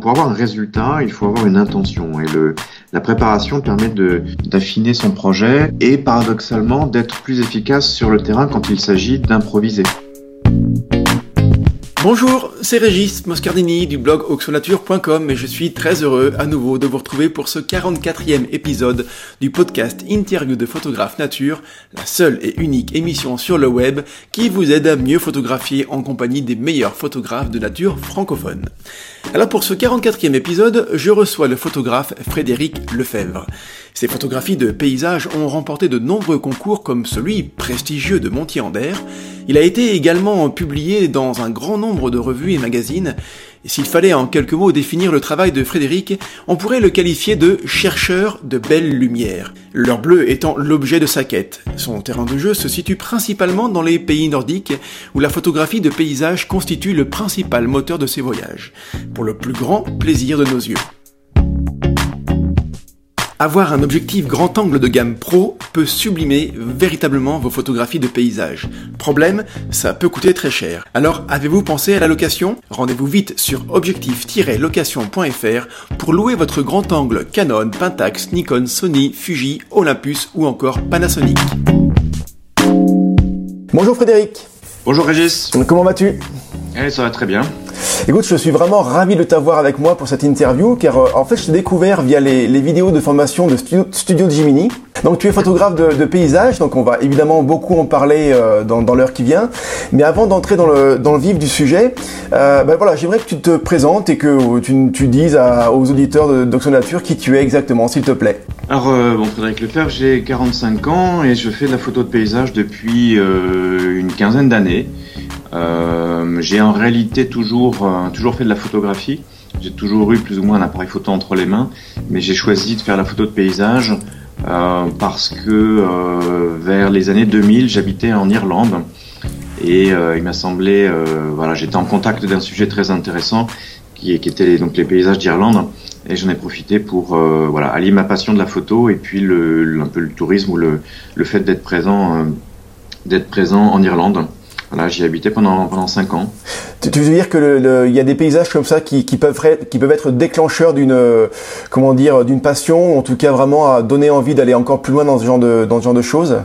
Pour avoir un résultat, il faut avoir une intention et le, la préparation permet d'affiner son projet et paradoxalement d'être plus efficace sur le terrain quand il s'agit d'improviser. Bonjour, c'est Régis Moscardini du blog oxonature.com et je suis très heureux à nouveau de vous retrouver pour ce 44e épisode du podcast Interview de photographe nature, la seule et unique émission sur le web qui vous aide à mieux photographier en compagnie des meilleurs photographes de nature francophones. Alors pour ce 44e épisode, je reçois le photographe Frédéric Lefebvre. Ses photographies de paysages ont remporté de nombreux concours comme celui prestigieux de Montier-Ander. Il a été également publié dans un grand nombre de revues et magazines. S'il fallait en quelques mots définir le travail de Frédéric, on pourrait le qualifier de chercheur de belles lumières. L'heure bleue étant l'objet de sa quête. Son terrain de jeu se situe principalement dans les pays nordiques, où la photographie de paysages constitue le principal moteur de ses voyages, pour le plus grand plaisir de nos yeux. Avoir un objectif grand angle de gamme pro peut sublimer véritablement vos photographies de paysages. Problème, ça peut coûter très cher. Alors avez-vous pensé à la location? Rendez-vous vite sur objectif-location.fr pour louer votre grand angle Canon, Pentax, Nikon, Sony, Fuji, Olympus ou encore Panasonic. Bonjour Frédéric. Bonjour Régis. Comment vas-tu? Eh, ça va très bien. Écoute, je suis vraiment ravi de t'avoir avec moi pour cette interview, car euh, en fait, je t'ai découvert via les, vidéos de formation de Studio, Studio Jiminy. Donc, tu es photographe de, de paysages, donc on va évidemment beaucoup en parler euh, dans, dans l'heure qui vient. Mais avant d'entrer dans le, dans le vif du sujet, euh, ben voilà, j'aimerais que tu te présentes et que tu, tu dises aux auditeurs de Nature qui tu es exactement, s'il te plaît. Alors, bon, Frédéric Lefebvre, j'ai 45 ans et je fais de la photo de paysage depuis une quinzaine d'années. Euh, j'ai en réalité toujours, euh, toujours fait de la photographie. J'ai toujours eu plus ou moins un appareil photo entre les mains, mais j'ai choisi de faire la photo de paysage euh, parce que euh, vers les années 2000, j'habitais en Irlande et euh, il m'a semblé, voilà, j'étais en contact d'un sujet très intéressant qui, qui était les, donc les paysages d'Irlande et j'en ai profité pour voilà allier ma passion de la photo et puis le, un peu le tourisme ou le, le fait d'être présent d'être présent en Irlande. Voilà, j'y habitais pendant pendant cinq ans. Tu, veux dire que il y a des paysages comme ça qui, qui peuvent être, qui peuvent être déclencheurs d'une comment dire d'une passion, en tout cas vraiment à donner envie d'aller encore plus loin dans ce genre de dans ce genre de choses?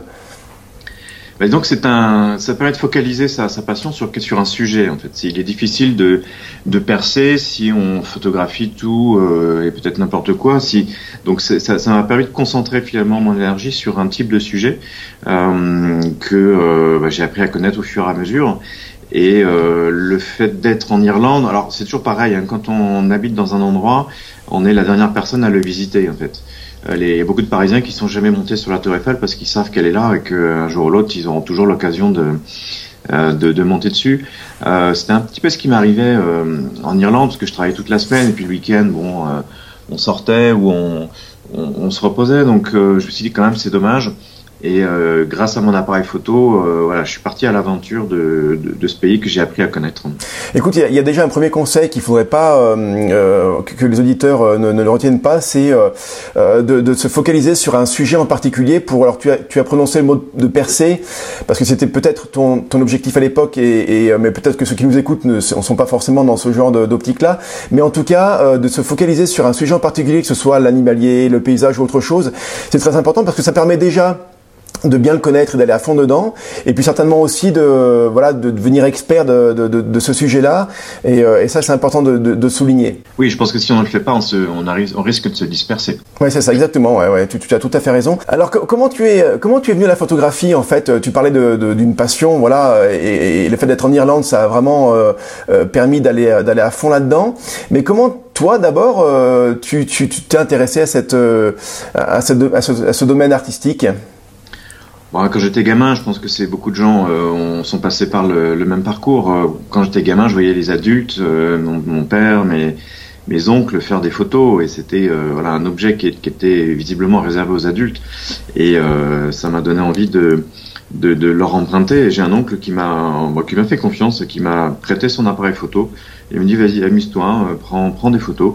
Donc c'est un, ça permet de focaliser sa, sa passion sur sur un sujet en fait. Il est difficile de de percer si on photographie tout euh, et peut-être n'importe quoi. Si donc ça, m'a permis de concentrer finalement mon énergie sur un type de sujet euh, que bah, j'ai appris à connaître au fur et à mesure. Et euh, le fait d'être en Irlande, alors c'est toujours pareil. Hein, quand on habite dans un endroit, on est la dernière personne à le visiter en fait. Euh, il y a beaucoup de Parisiens qui sont jamais montés sur la Tour Eiffel parce qu'ils savent qu'elle est là et qu'un jour ou l'autre, ils auront toujours l'occasion de, euh, de, de, monter dessus. Euh, C'était un petit peu ce qui m'arrivait en Irlande parce que je travaillais toute la semaine et puis le week-end, bon, on sortait ou on, on, on, se reposait. Donc je me suis dit quand même c'est dommage. Et euh, grâce à mon appareil photo, euh, voilà, je suis parti à l'aventure de, de, de, ce pays que j'ai appris à connaître. Écoute, il y, y, a déjà un premier conseil qu'il faudrait pas euh, euh que, les auditeurs ne, ne, le retiennent pas, c'est de, de, se focaliser sur un sujet en particulier. Pour alors, tu as, tu as prononcé le mot de percer parce que c'était peut-être ton, ton objectif à l'époque, et, et mais peut-être que ceux qui nous écoutent ne sont pas forcément dans ce genre d'optique-là. Mais en tout cas, de se focaliser sur un sujet en particulier, que ce soit l'animalier, le paysage ou autre chose, c'est très important parce que ça permet déjà de bien le connaître et d'aller à fond dedans et puis certainement aussi de voilà de devenir expert de, de, de, ce sujet-là et, euh, et, ça c'est important de, de, souligner. Oui, je pense que si on ne le fait pas, on, se, on, arrive, on risque de se disperser. Oui, c'est ça exactement. Ouais, ouais, tu, tu, as tout à fait raison. Alors comment tu es comment tu es venu à la photographie en fait? Tu parlais d'une passion, voilà, et, et, le fait d'être en Irlande, ça a vraiment euh, euh permis d'aller d'aller à fond là-dedans. Mais comment toi d'abord euh, tu t'es intéressé à cette à, ce, à, ce, à ce domaine artistique? Quand j'étais gamin, je pense que c'est beaucoup de gens euh, sont passés par le, le même parcours. Euh, quand j'étais gamin, je voyais les adultes, euh, mon, mon, père, mes, mes oncles faire des photos, et c'était euh, voilà un objet qui, qui, était visiblement réservé aux adultes. Et ça m'a donné envie de, de, de leur emprunter. J'ai un oncle qui m'a qui m'a fait confiance, qui m'a prêté son appareil photo. Il me dit vas-y amuse-toi, prends prends des photos.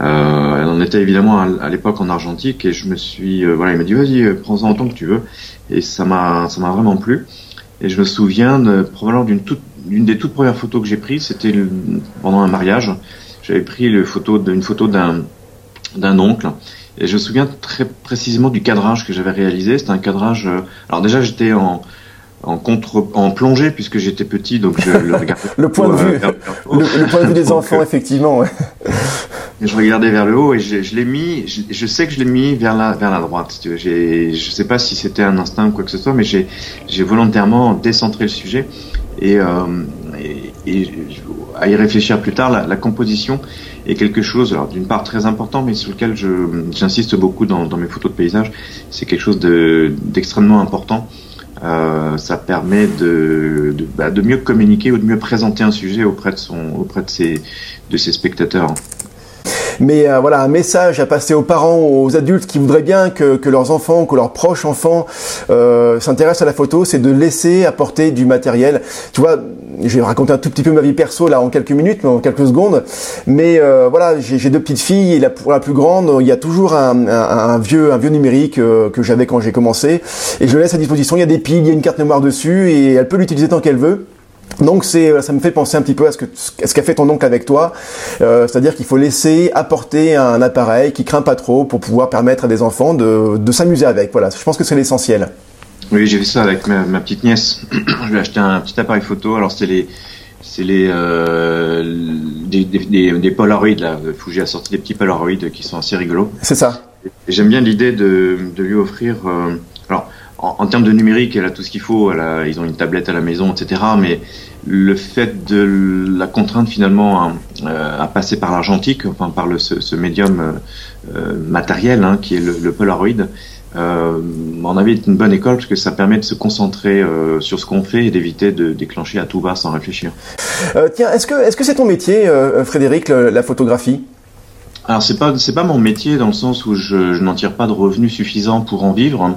Euh, on était évidemment à, l'époque en argentique et je me suis voilà il m'a dit vas-y prends-en autant que tu veux et ça m'a ça m'a vraiment plu. Et je me souviens de, probablement d'une toute d'une des toutes premières photos que j'ai prises, c'était pendant un mariage. j'avais pris le photo d'une photo d'un d'un oncle. Et je me souviens très précisément du cadrage que j'avais réalisé. C'était un cadrage. alors déjà, j'étais en en contre en plongée puisque j'étais petit donc je le regardais le point de vue le, point de vue des enfants effectivement ouais. je regardais vers le haut et je, l'ai mis je, sais que je l'ai mis vers la vers la droite si tu veux. je sais pas si c'était un instinct ou quoi que ce soit mais j'ai j'ai volontairement décentré le sujet et, euh, et, à y réfléchir plus tard la, la composition est quelque chose alors d'une part très important mais sur lequel j'insiste beaucoup dans, mes photos de paysage. C'est quelque chose de d'extrêmement important. Euh, ça permet bah, de, mieux communiquer ou de mieux présenter un sujet auprès de ses spectateurs mais euh, voilà un message à passer aux parents, aux adultes qui voudraient bien que, que leurs enfants, que leurs proches enfants euh, s'intéressent à la photo, c'est de laisser apporter du matériel. Tu vois, je vais raconter un tout petit peu ma vie perso là en quelques minutes, en quelques secondes, mais euh, voilà, j'ai deux petites filles et la, pour la plus grande, il y a toujours un, un, vieux un vieux numérique euh, que j'avais quand j'ai commencé et je laisse à disposition. Il y a des piles, il y a une carte mémoire dessus et elle peut l'utiliser tant qu'elle veut. Donc c'est, ça me fait penser un petit peu à ce que ce qu'a fait ton oncle avec toi, euh, c'est-à-dire qu'il faut laisser apporter un appareil qui craint pas trop pour pouvoir permettre à des enfants de, de s'amuser avec. Voilà, je pense que c'est l'essentiel. Oui, j'ai fait ça avec ma, ma petite nièce. je lui ai acheté un petit appareil photo. Alors c'est les c'est les euh, des, des, des, Polaroids là. Fuji a sorti des petits Polaroids qui sont assez rigolos. C'est ça. J'aime bien l'idée de, de lui offrir. Euh, en, termes de numérique, elle a tout ce qu'il faut. Elle a, ils ont une tablette à la maison, etc. Mais le fait de la contrainte finalement à, euh, à passer par l'argentique, enfin par le, ce, ce médium euh, euh matériel hein, qui est le, le Polaroid, euh, mon avis est une bonne école parce que ça permet de se concentrer euh, sur ce qu'on fait et d'éviter de déclencher à tout va sans réfléchir. Tiens, est-ce que est-ce que c'est ton métier, Frédéric, la photographie? Alors c'est pas c'est pas mon métier dans le sens où je, je n'en tire pas de revenus suffisants pour en vivre.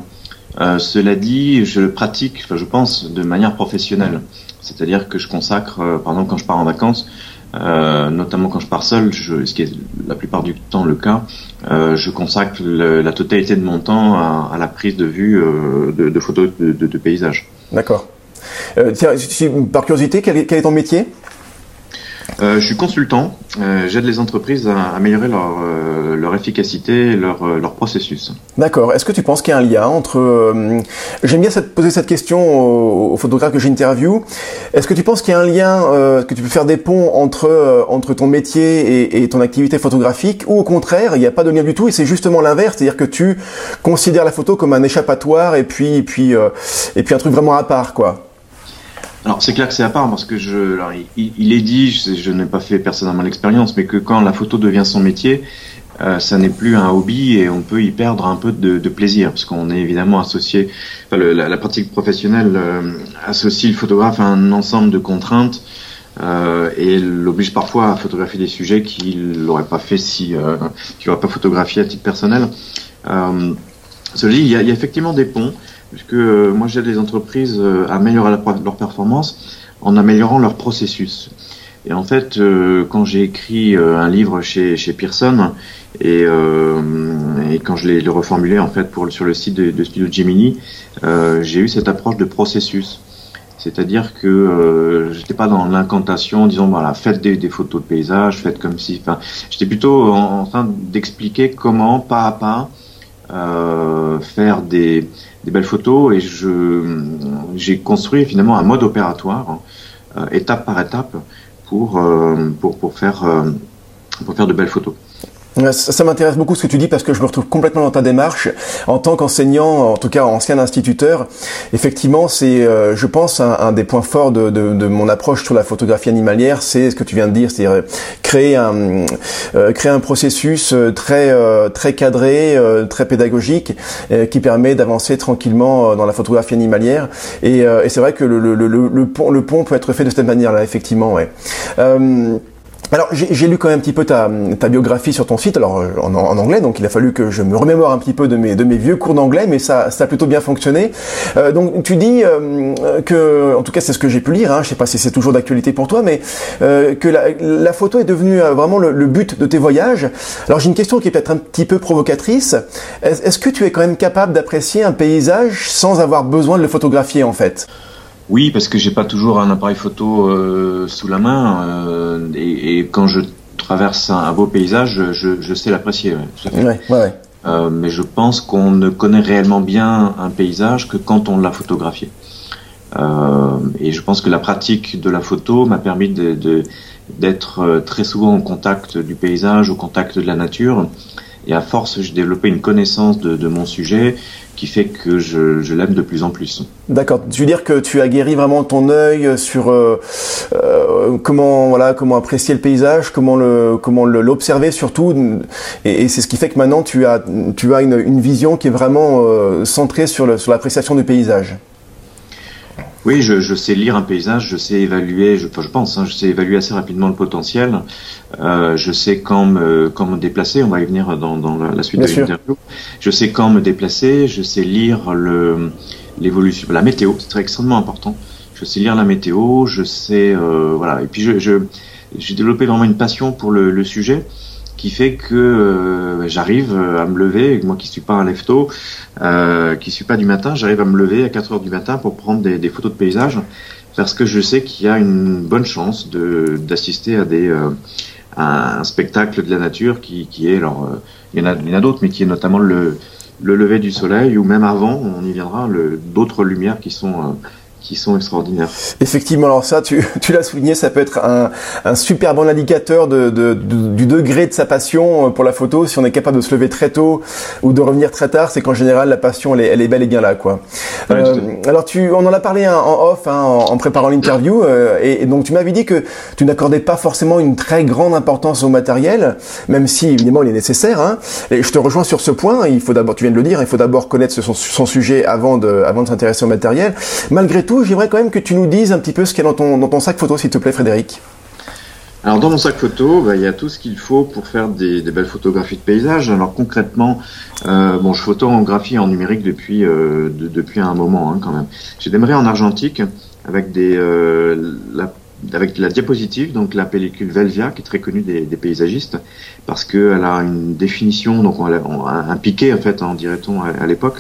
Euh, cela dit, je le pratique, enfin, je pense, de manière professionnelle. C'est-à-dire que je consacre, euh, par exemple, quand je pars en vacances, euh, notamment quand je pars seul, ce qui est la plupart du temps le cas, euh, je consacre la totalité de mon temps à, la prise de vue de, photos de, paysages. D'accord. par curiosité, quel est ton métier? Euh, je suis consultant. Euh, J'aide les entreprises à améliorer leur, euh, efficacité, leur, leur processus. D'accord. Est-ce que tu penses qu'il y a un lien entre... J'aime bien poser cette question aux, aux photographes que j'interviewe. Est-ce que tu penses qu'il y a un lien, que tu peux faire des ponts entre, entre ton métier et, et, ton activité photographique ou au contraire, il n'y a pas de lien du tout et c'est justement l'inverse, c'est-à-dire que tu considères la photo comme un échappatoire et puis, et puis, et puis un truc vraiment à part, quoi? Alors c'est clair que c'est à part parce que je, alors, il, il, est dit, je, je n'ai pas fait personnellement l'expérience, mais que quand la photo devient son métier, euh, ça n'est plus un hobby et on peut y perdre un peu de, de plaisir parce qu'on est évidemment associé, enfin, le, la, la, pratique professionnelle euh, associe le photographe à un ensemble de contraintes euh, et l'oblige parfois à photographier des sujets qu'il n'aurait pas fait si, euh, qu'il n'aurait pas photographié à titre personnel. Euh, il y, a, il y a effectivement des ponts puisque euh, moi j'aide les entreprises euh, à améliorer leur performance en améliorant leur processus. Et en fait, euh, quand j'ai écrit un livre chez, chez Pearson et, et quand je l'ai reformulé en fait pour sur le site de, de Studio Gemini, j'ai eu cette approche de processus. C'est-à-dire que euh, j'étais pas dans l'incantation, disons voilà, faites des, des, photos de paysage, faites comme si. Enfin, j'étais plutôt en, en train d'expliquer comment, pas à pas, euh, faire des, des, belles photos et je j'ai construit finalement un mode opératoire euh, étape par étape euh, euh, pour faire de belles photos. Ça, m'intéresse beaucoup ce que tu dis parce que je me retrouve complètement dans ta démarche en tant qu'enseignant, en tout cas ancien instituteur. Effectivement, c'est, euh, je pense, un, des points forts de, de, de, mon approche sur la photographie animalière, c'est ce que tu viens de dire, c'est créer un euh, créer un processus euh, très euh, très cadré, euh, très pédagogique, qui permet d'avancer tranquillement dans la photographie animalière. Et, et c'est vrai que le, le, le, le, pont, le pont peut être fait de cette manière-là, effectivement. Ouais. Alors j'ai lu quand même un petit peu ta, ta biographie sur ton site, alors euh, en, anglais, donc il a fallu que je me remémore un petit peu de mes, vieux cours d'anglais, mais ça, a plutôt bien fonctionné. Euh, donc tu dis euh, que, en tout cas c'est ce que j'ai pu lire, hein, je sais pas si c'est toujours d'actualité pour toi, mais que la, photo est devenue vraiment le, le, but de tes voyages. Alors j'ai une question qui est peut-être un petit peu provocatrice. Est-ce est que tu es quand même capable d'apprécier un paysage sans avoir besoin de le photographier en fait? Oui, parce que j'ai pas toujours un appareil photo euh, sous la main euh, et, et, quand je traverse un, beau paysage, je, je sais l'apprécier. Ouais, ouais, euh, mais je pense qu'on ne connaît réellement bien un paysage que quand on l'a photographié. Euh, et je pense que la pratique de la photo m'a permis de, de d'être euh, très souvent au contact du paysage, au contact de la nature. Et à force, j'ai développé une connaissance de, de, mon sujet qui fait que je, l'aime de plus en plus. D'accord. Tu veux dire que tu as guéri vraiment ton œil sur euh, euh, comment voilà comment apprécier le paysage, comment le comment l'observer surtout, et, c'est ce qui fait que maintenant tu as tu as une, une vision qui est vraiment euh, centrée sur le, sur l'appréciation du paysage. Oui, je, je, sais lire un paysage, je sais évaluer, je, je pense, hein, je sais évaluer assez rapidement le potentiel. Euh, je sais quand me, quand me déplacer. On va y venir dans, dans la, la, suite Bien de l'interview. Je sais quand me déplacer. Je sais lire le l'évolution, la météo. C'est très extrêmement important. Je sais lire la météo. Je sais, euh, voilà. Et puis je, je j'ai développé vraiment une passion pour le, le sujet qui fait que euh, j'arrive à me lever, moi qui suis pas un lefto, euh, qui suis pas du matin, j'arrive à me lever à 4 heures du matin pour prendre des, des photos de paysages parce que je sais qu'il y a une bonne chance de d'assister à des euh, à un spectacle de la nature qui, qui est alors euh, il y en a il y en a d'autres mais qui est notamment le le lever du soleil ou même avant on y viendra d'autres lumières qui sont euh, qui sont extraordinaires. Effectivement, alors ça, tu, tu l'as souligné, ça peut être un, un super bon indicateur de, de, de, du degré de sa passion euh, pour la photo. Si on est capable de se lever très tôt ou de revenir très tard, c'est qu'en général la passion elle est, elle est, belle et bien là, quoi. Ouais, euh, alors tu, on en a parlé hein, en off, hein, en, en, préparant l'interview, euh, et, et, donc tu m'avais dit que tu n'accordais pas forcément une très grande importance au matériel, même si évidemment il est nécessaire. Hein. Et je te rejoins sur ce point. Il faut d'abord, tu viens de le dire, il faut d'abord connaître son, son sujet avant de, avant de s'intéresser au matériel. Malgré tout, j'aimerais quand même que tu nous dises un petit peu ce qu'il y a dans ton, sac photo, s'il te plaît, Frédéric. Alors dans mon sac photo, bah, il y a tout ce qu'il faut pour faire des, belles photographies de paysages. Alors concrètement, euh, bon, je photographie en numérique depuis euh, de, depuis un moment hein, quand même. J'ai démarré en argentique avec des euh, la, avec la diapositive, donc la pellicule Velvia, qui est très connue des, paysagistes, parce qu'elle a une définition, donc un piqué en fait, en dirait-on à, à l'époque,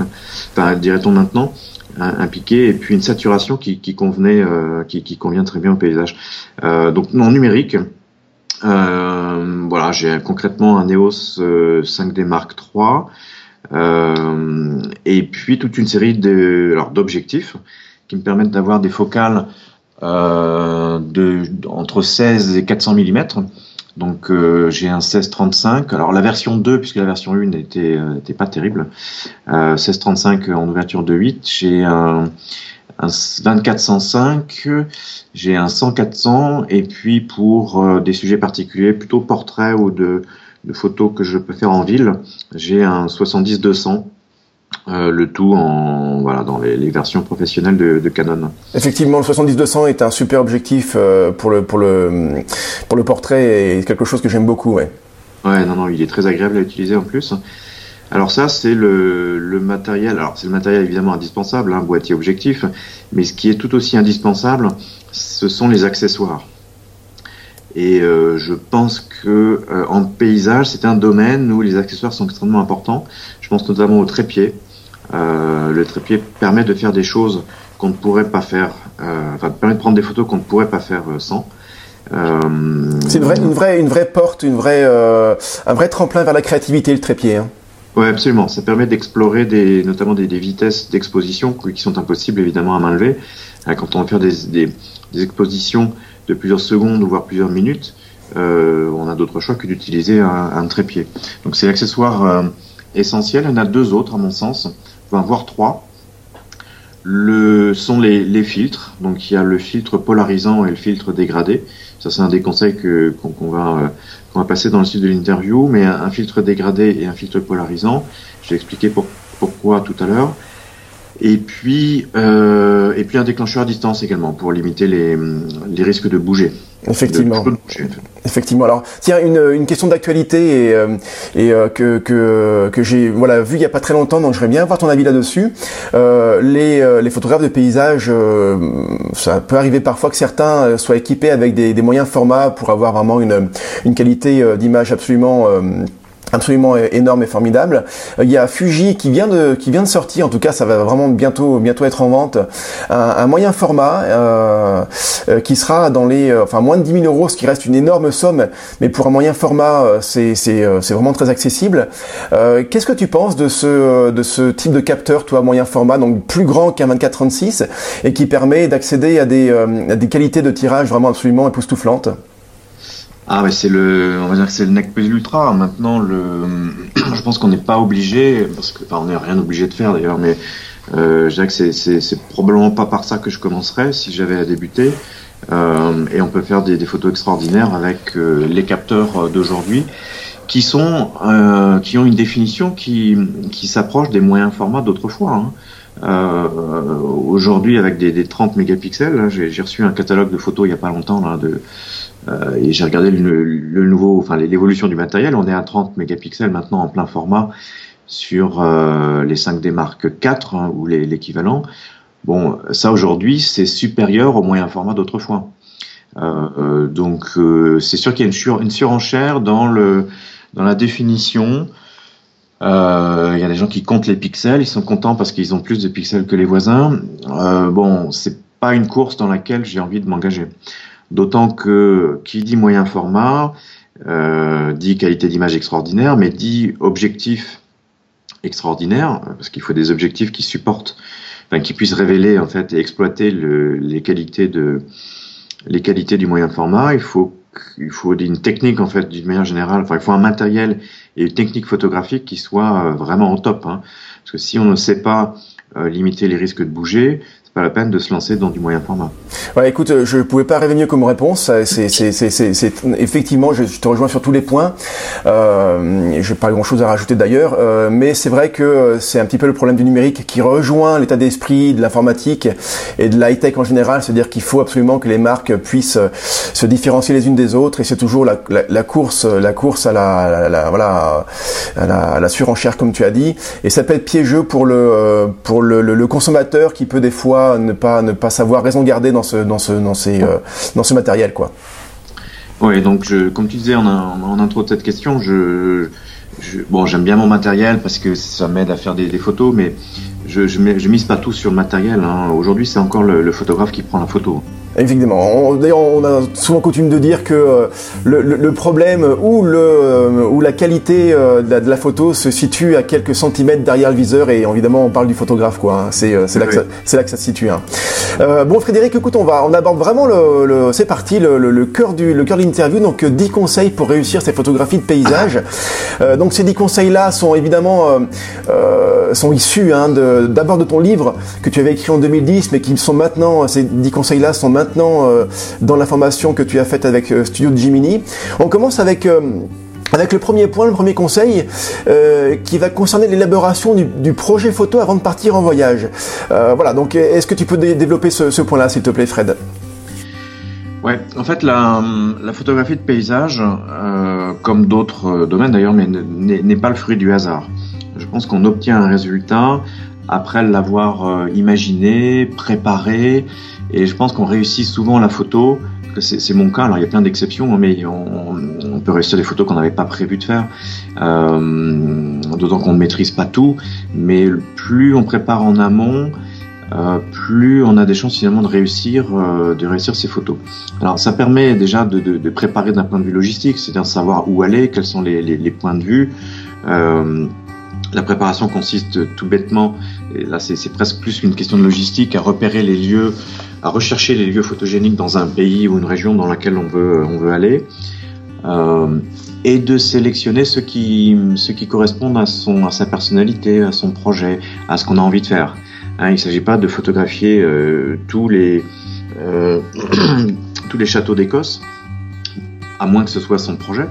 enfin dirait-on maintenant, un, piqué et puis une saturation qui, convenait, euh, qui, convient très bien au paysage. Euh, donc en numérique, euh, voilà, j'ai concrètement un EOS 5D Mark III et puis toute une série de, d'objectifs qui me permettent d'avoir des focales de entre 16 et 400 mm donc euh, j'ai un 1635. Alors la version 2, puisque la version 1 n'était euh, pas terrible, euh, 1635 en ouverture de 8. J'ai un, un 2405, j'ai un 100 et puis pour euh, des sujets particuliers, plutôt portraits ou de, de photos que je peux faire en ville, j'ai un 70-200 euh, le tout en voilà dans les, les versions professionnelles de, de, Canon. Effectivement, le 70-200 est un super objectif euh, pour le pour le pour le portrait et quelque chose que j'aime beaucoup, ouais. Ouais, non non, il est très agréable à utiliser en plus. Alors ça, c'est le, le matériel. Alors c'est le matériel évidemment indispensable, un hein, boîtier objectif, mais ce qui est tout aussi indispensable, ce sont les accessoires. Et euh, je pense que en paysage, c'est un domaine où les accessoires sont extrêmement importants. Je pense notamment au trépied. Euh, le trépied permet de faire des choses qu'on ne pourrait pas faire, euh, enfin permet de prendre des photos qu'on ne pourrait pas faire euh, sans. c'est une vraie, une vraie, une vraie porte, une vraie, un vrai tremplin vers la créativité, le trépied. Hein. Oui, absolument. Ça permet d'explorer des, notamment des, des vitesses d'exposition qui sont impossibles évidemment à main levée. Quand on veut faire des, des, des expositions de plusieurs secondes, voire plusieurs minutes, euh, on a d'autres choix que d'utiliser un, un, trépied. Donc c'est l'accessoire euh, essentiel. Il y en a deux autres, à mon sens, enfin, voire trois. Le sont les, les, filtres. Donc il y a le filtre polarisant et le filtre dégradé. Ça c'est un des conseils que qu'on qu va euh, qu'on va passer dans le suite de l'interview. Mais un, filtre dégradé et un filtre polarisant. Je vais expliquer pour, pourquoi tout à l'heure. Et puis, euh, et puis un déclencheur à distance également pour limiter les, les risques de bouger. Effectivement. De, de bouger, en fait. Effectivement. Alors, tiens, une, une question d'actualité et, euh, et euh, que que, que j'ai voilà vu il y a pas très longtemps, donc j'aimerais bien avoir ton avis là-dessus. Euh, les euh, les photographes de paysage, euh, ça peut arriver parfois que certains soient équipés avec des, des moyens formats pour avoir vraiment une une qualité d'image absolument absolument énorme et formidable. Euh, il y a Fuji qui vient de qui vient de sortir, en tout cas ça va vraiment bientôt bientôt être en vente, un, moyen format euh, euh, qui sera dans les enfin moins de 10 000 euros, ce qui reste une énorme somme, mais pour un moyen format c'est c'est c'est vraiment très accessible. Qu'est-ce que tu penses de ce de ce type de capteur, toi moyen format, donc plus grand qu'un 24-36 et qui permet d'accéder à des à des qualités de tirage vraiment absolument époustouflantes? Ah ouais, c'est le, on va dire que c'est le NEC plus ultra. Maintenant, le, je pense qu'on n'est pas obligé, parce que, enfin, on n'est rien obligé de faire d'ailleurs, mais euh, je dirais que c'est, c'est, probablement pas par ça que je commencerais si j'avais à débuter. Euh, et on peut faire des, photos extraordinaires avec euh, les capteurs d'aujourd'hui, qui sont, euh, qui ont une définition qui, qui s'approche des moyens formats d'autrefois. Hein. Euh, aujourd'hui, avec des, des 30 mégapixels, j'ai, j'ai reçu un catalogue de photos il y a pas longtemps là, de euh, et j'ai regardé le, le, nouveau, enfin l'évolution du matériel. On est à 30 mégapixels maintenant en plein format sur euh, les 5D Mark IV hein, ou l'équivalent. Bon, ça aujourd'hui, c'est supérieur au moyen format d'autrefois. Euh, euh donc, euh, c'est sûr qu'il y a une, sur, une, surenchère dans, le, dans la définition. Il y a des gens qui comptent les pixels, ils sont contents parce qu'ils ont plus de pixels que les voisins. bon, c'est pas une course dans laquelle j'ai envie de m'engager. D'autant que qui dit moyen format euh, dit qualité d'image extraordinaire, mais dit objectif extraordinaire, parce qu'il faut des objectifs qui supportent, enfin, qui puissent révéler en fait et exploiter le, les qualités de les qualités du moyen format. Il faut il faut une technique en fait d'une manière générale. Enfin, il faut un matériel et une technique photographique qui soit euh, vraiment au top. Hein. Parce que si on ne sait pas euh, limiter les risques de bouger, pas la peine de se lancer dans du moyen format. Ouais, écoute, euh, je pouvais pas rêver mieux comme réponse. C'est, effectivement, je, te rejoins sur tous les points. Euh, je n'ai pas grand-chose à rajouter d'ailleurs, euh, mais c'est vrai que c'est un petit peu le problème du numérique qui rejoint l'état d'esprit de l'informatique et de l'high tech en général, c'est-à-dire qu'il faut absolument que les marques puissent se différencier les unes des autres, et c'est toujours la, la, la, course, la course à la, la voilà, à la, à la, surenchère comme tu as dit, et ça peut être piégeux pour le pour le, le, le consommateur qui peut des fois ne pas savoir raison garder dans ce euh, matériel. Oui, donc je, comme tu disais en, intro de cette question, j'aime bien mon matériel parce que ça m'aide à faire des, photos, mais je, je, je, mise pas tout sur le matériel. Hein. Aujourd'hui, c'est encore le, photographe qui prend la photo. Évidemment. D'ailleurs, on a souvent coutume de dire que euh, le, le, problème ou, le, euh, ou la qualité euh, de la, de la, photo se situe à quelques centimètres derrière le viseur et évidemment, on parle du photographe. quoi. Hein. C'est là, là, que ça se situe. Hein. Euh, bon, Frédéric, écoute, on, va, on aborde vraiment le... c'est parti, le, cœur du le cœur de l'interview. Donc, 10 conseils pour réussir ces photographies de paysage. donc, ces 10 conseils-là sont évidemment sont issus hein, d'abord de, de ton livre que tu avais écrit en 2010, mais qui sont maintenant, ces 10 conseils-là sont maintenant maintenant euh, dans la formation que tu as faite avec euh, Studio Jiminy. On commence avec euh, avec le premier point, le premier conseil, qui va concerner l'élaboration du, projet photo avant de partir en voyage. voilà, donc est-ce que tu peux développer ce, point-là, s'il te plaît, Fred? Ouais, en fait, la photographie de paysage, comme d'autres domaines d'ailleurs, mais n'est pas le fruit du hasard. Je pense qu'on obtient un résultat après l'avoir imaginé, préparé, et je pense qu'on réussit souvent la photo, c'est mon cas, alors il y a plein d'exceptions, hein, mais on, on, peut réussir des photos qu'on n'avait pas prévu de faire, euh, d'autant qu'on ne maîtrise pas tout, mais plus on prépare en amont, euh, plus on a des chances finalement de réussir, euh, de réussir ces photos. Alors ça permet déjà de, de, de préparer d'un point de vue logistique, c'est-à-dire savoir où aller, quels sont les, les, les points de vue. Euh, la préparation consiste tout bêtement, et là c'est presque plus une question de logistique, à repérer les lieux à rechercher les lieux photogéniques dans un pays ou une région dans laquelle on veut, on veut aller, euh, et de sélectionner ceux qui, ceux qui correspondent à, son, à sa personnalité, à son projet, à ce qu'on a envie de faire. Hein, il ne s'agit pas de photographier euh, tous, les, euh, tous les châteaux d'Écosse, à moins que ce soit son projet.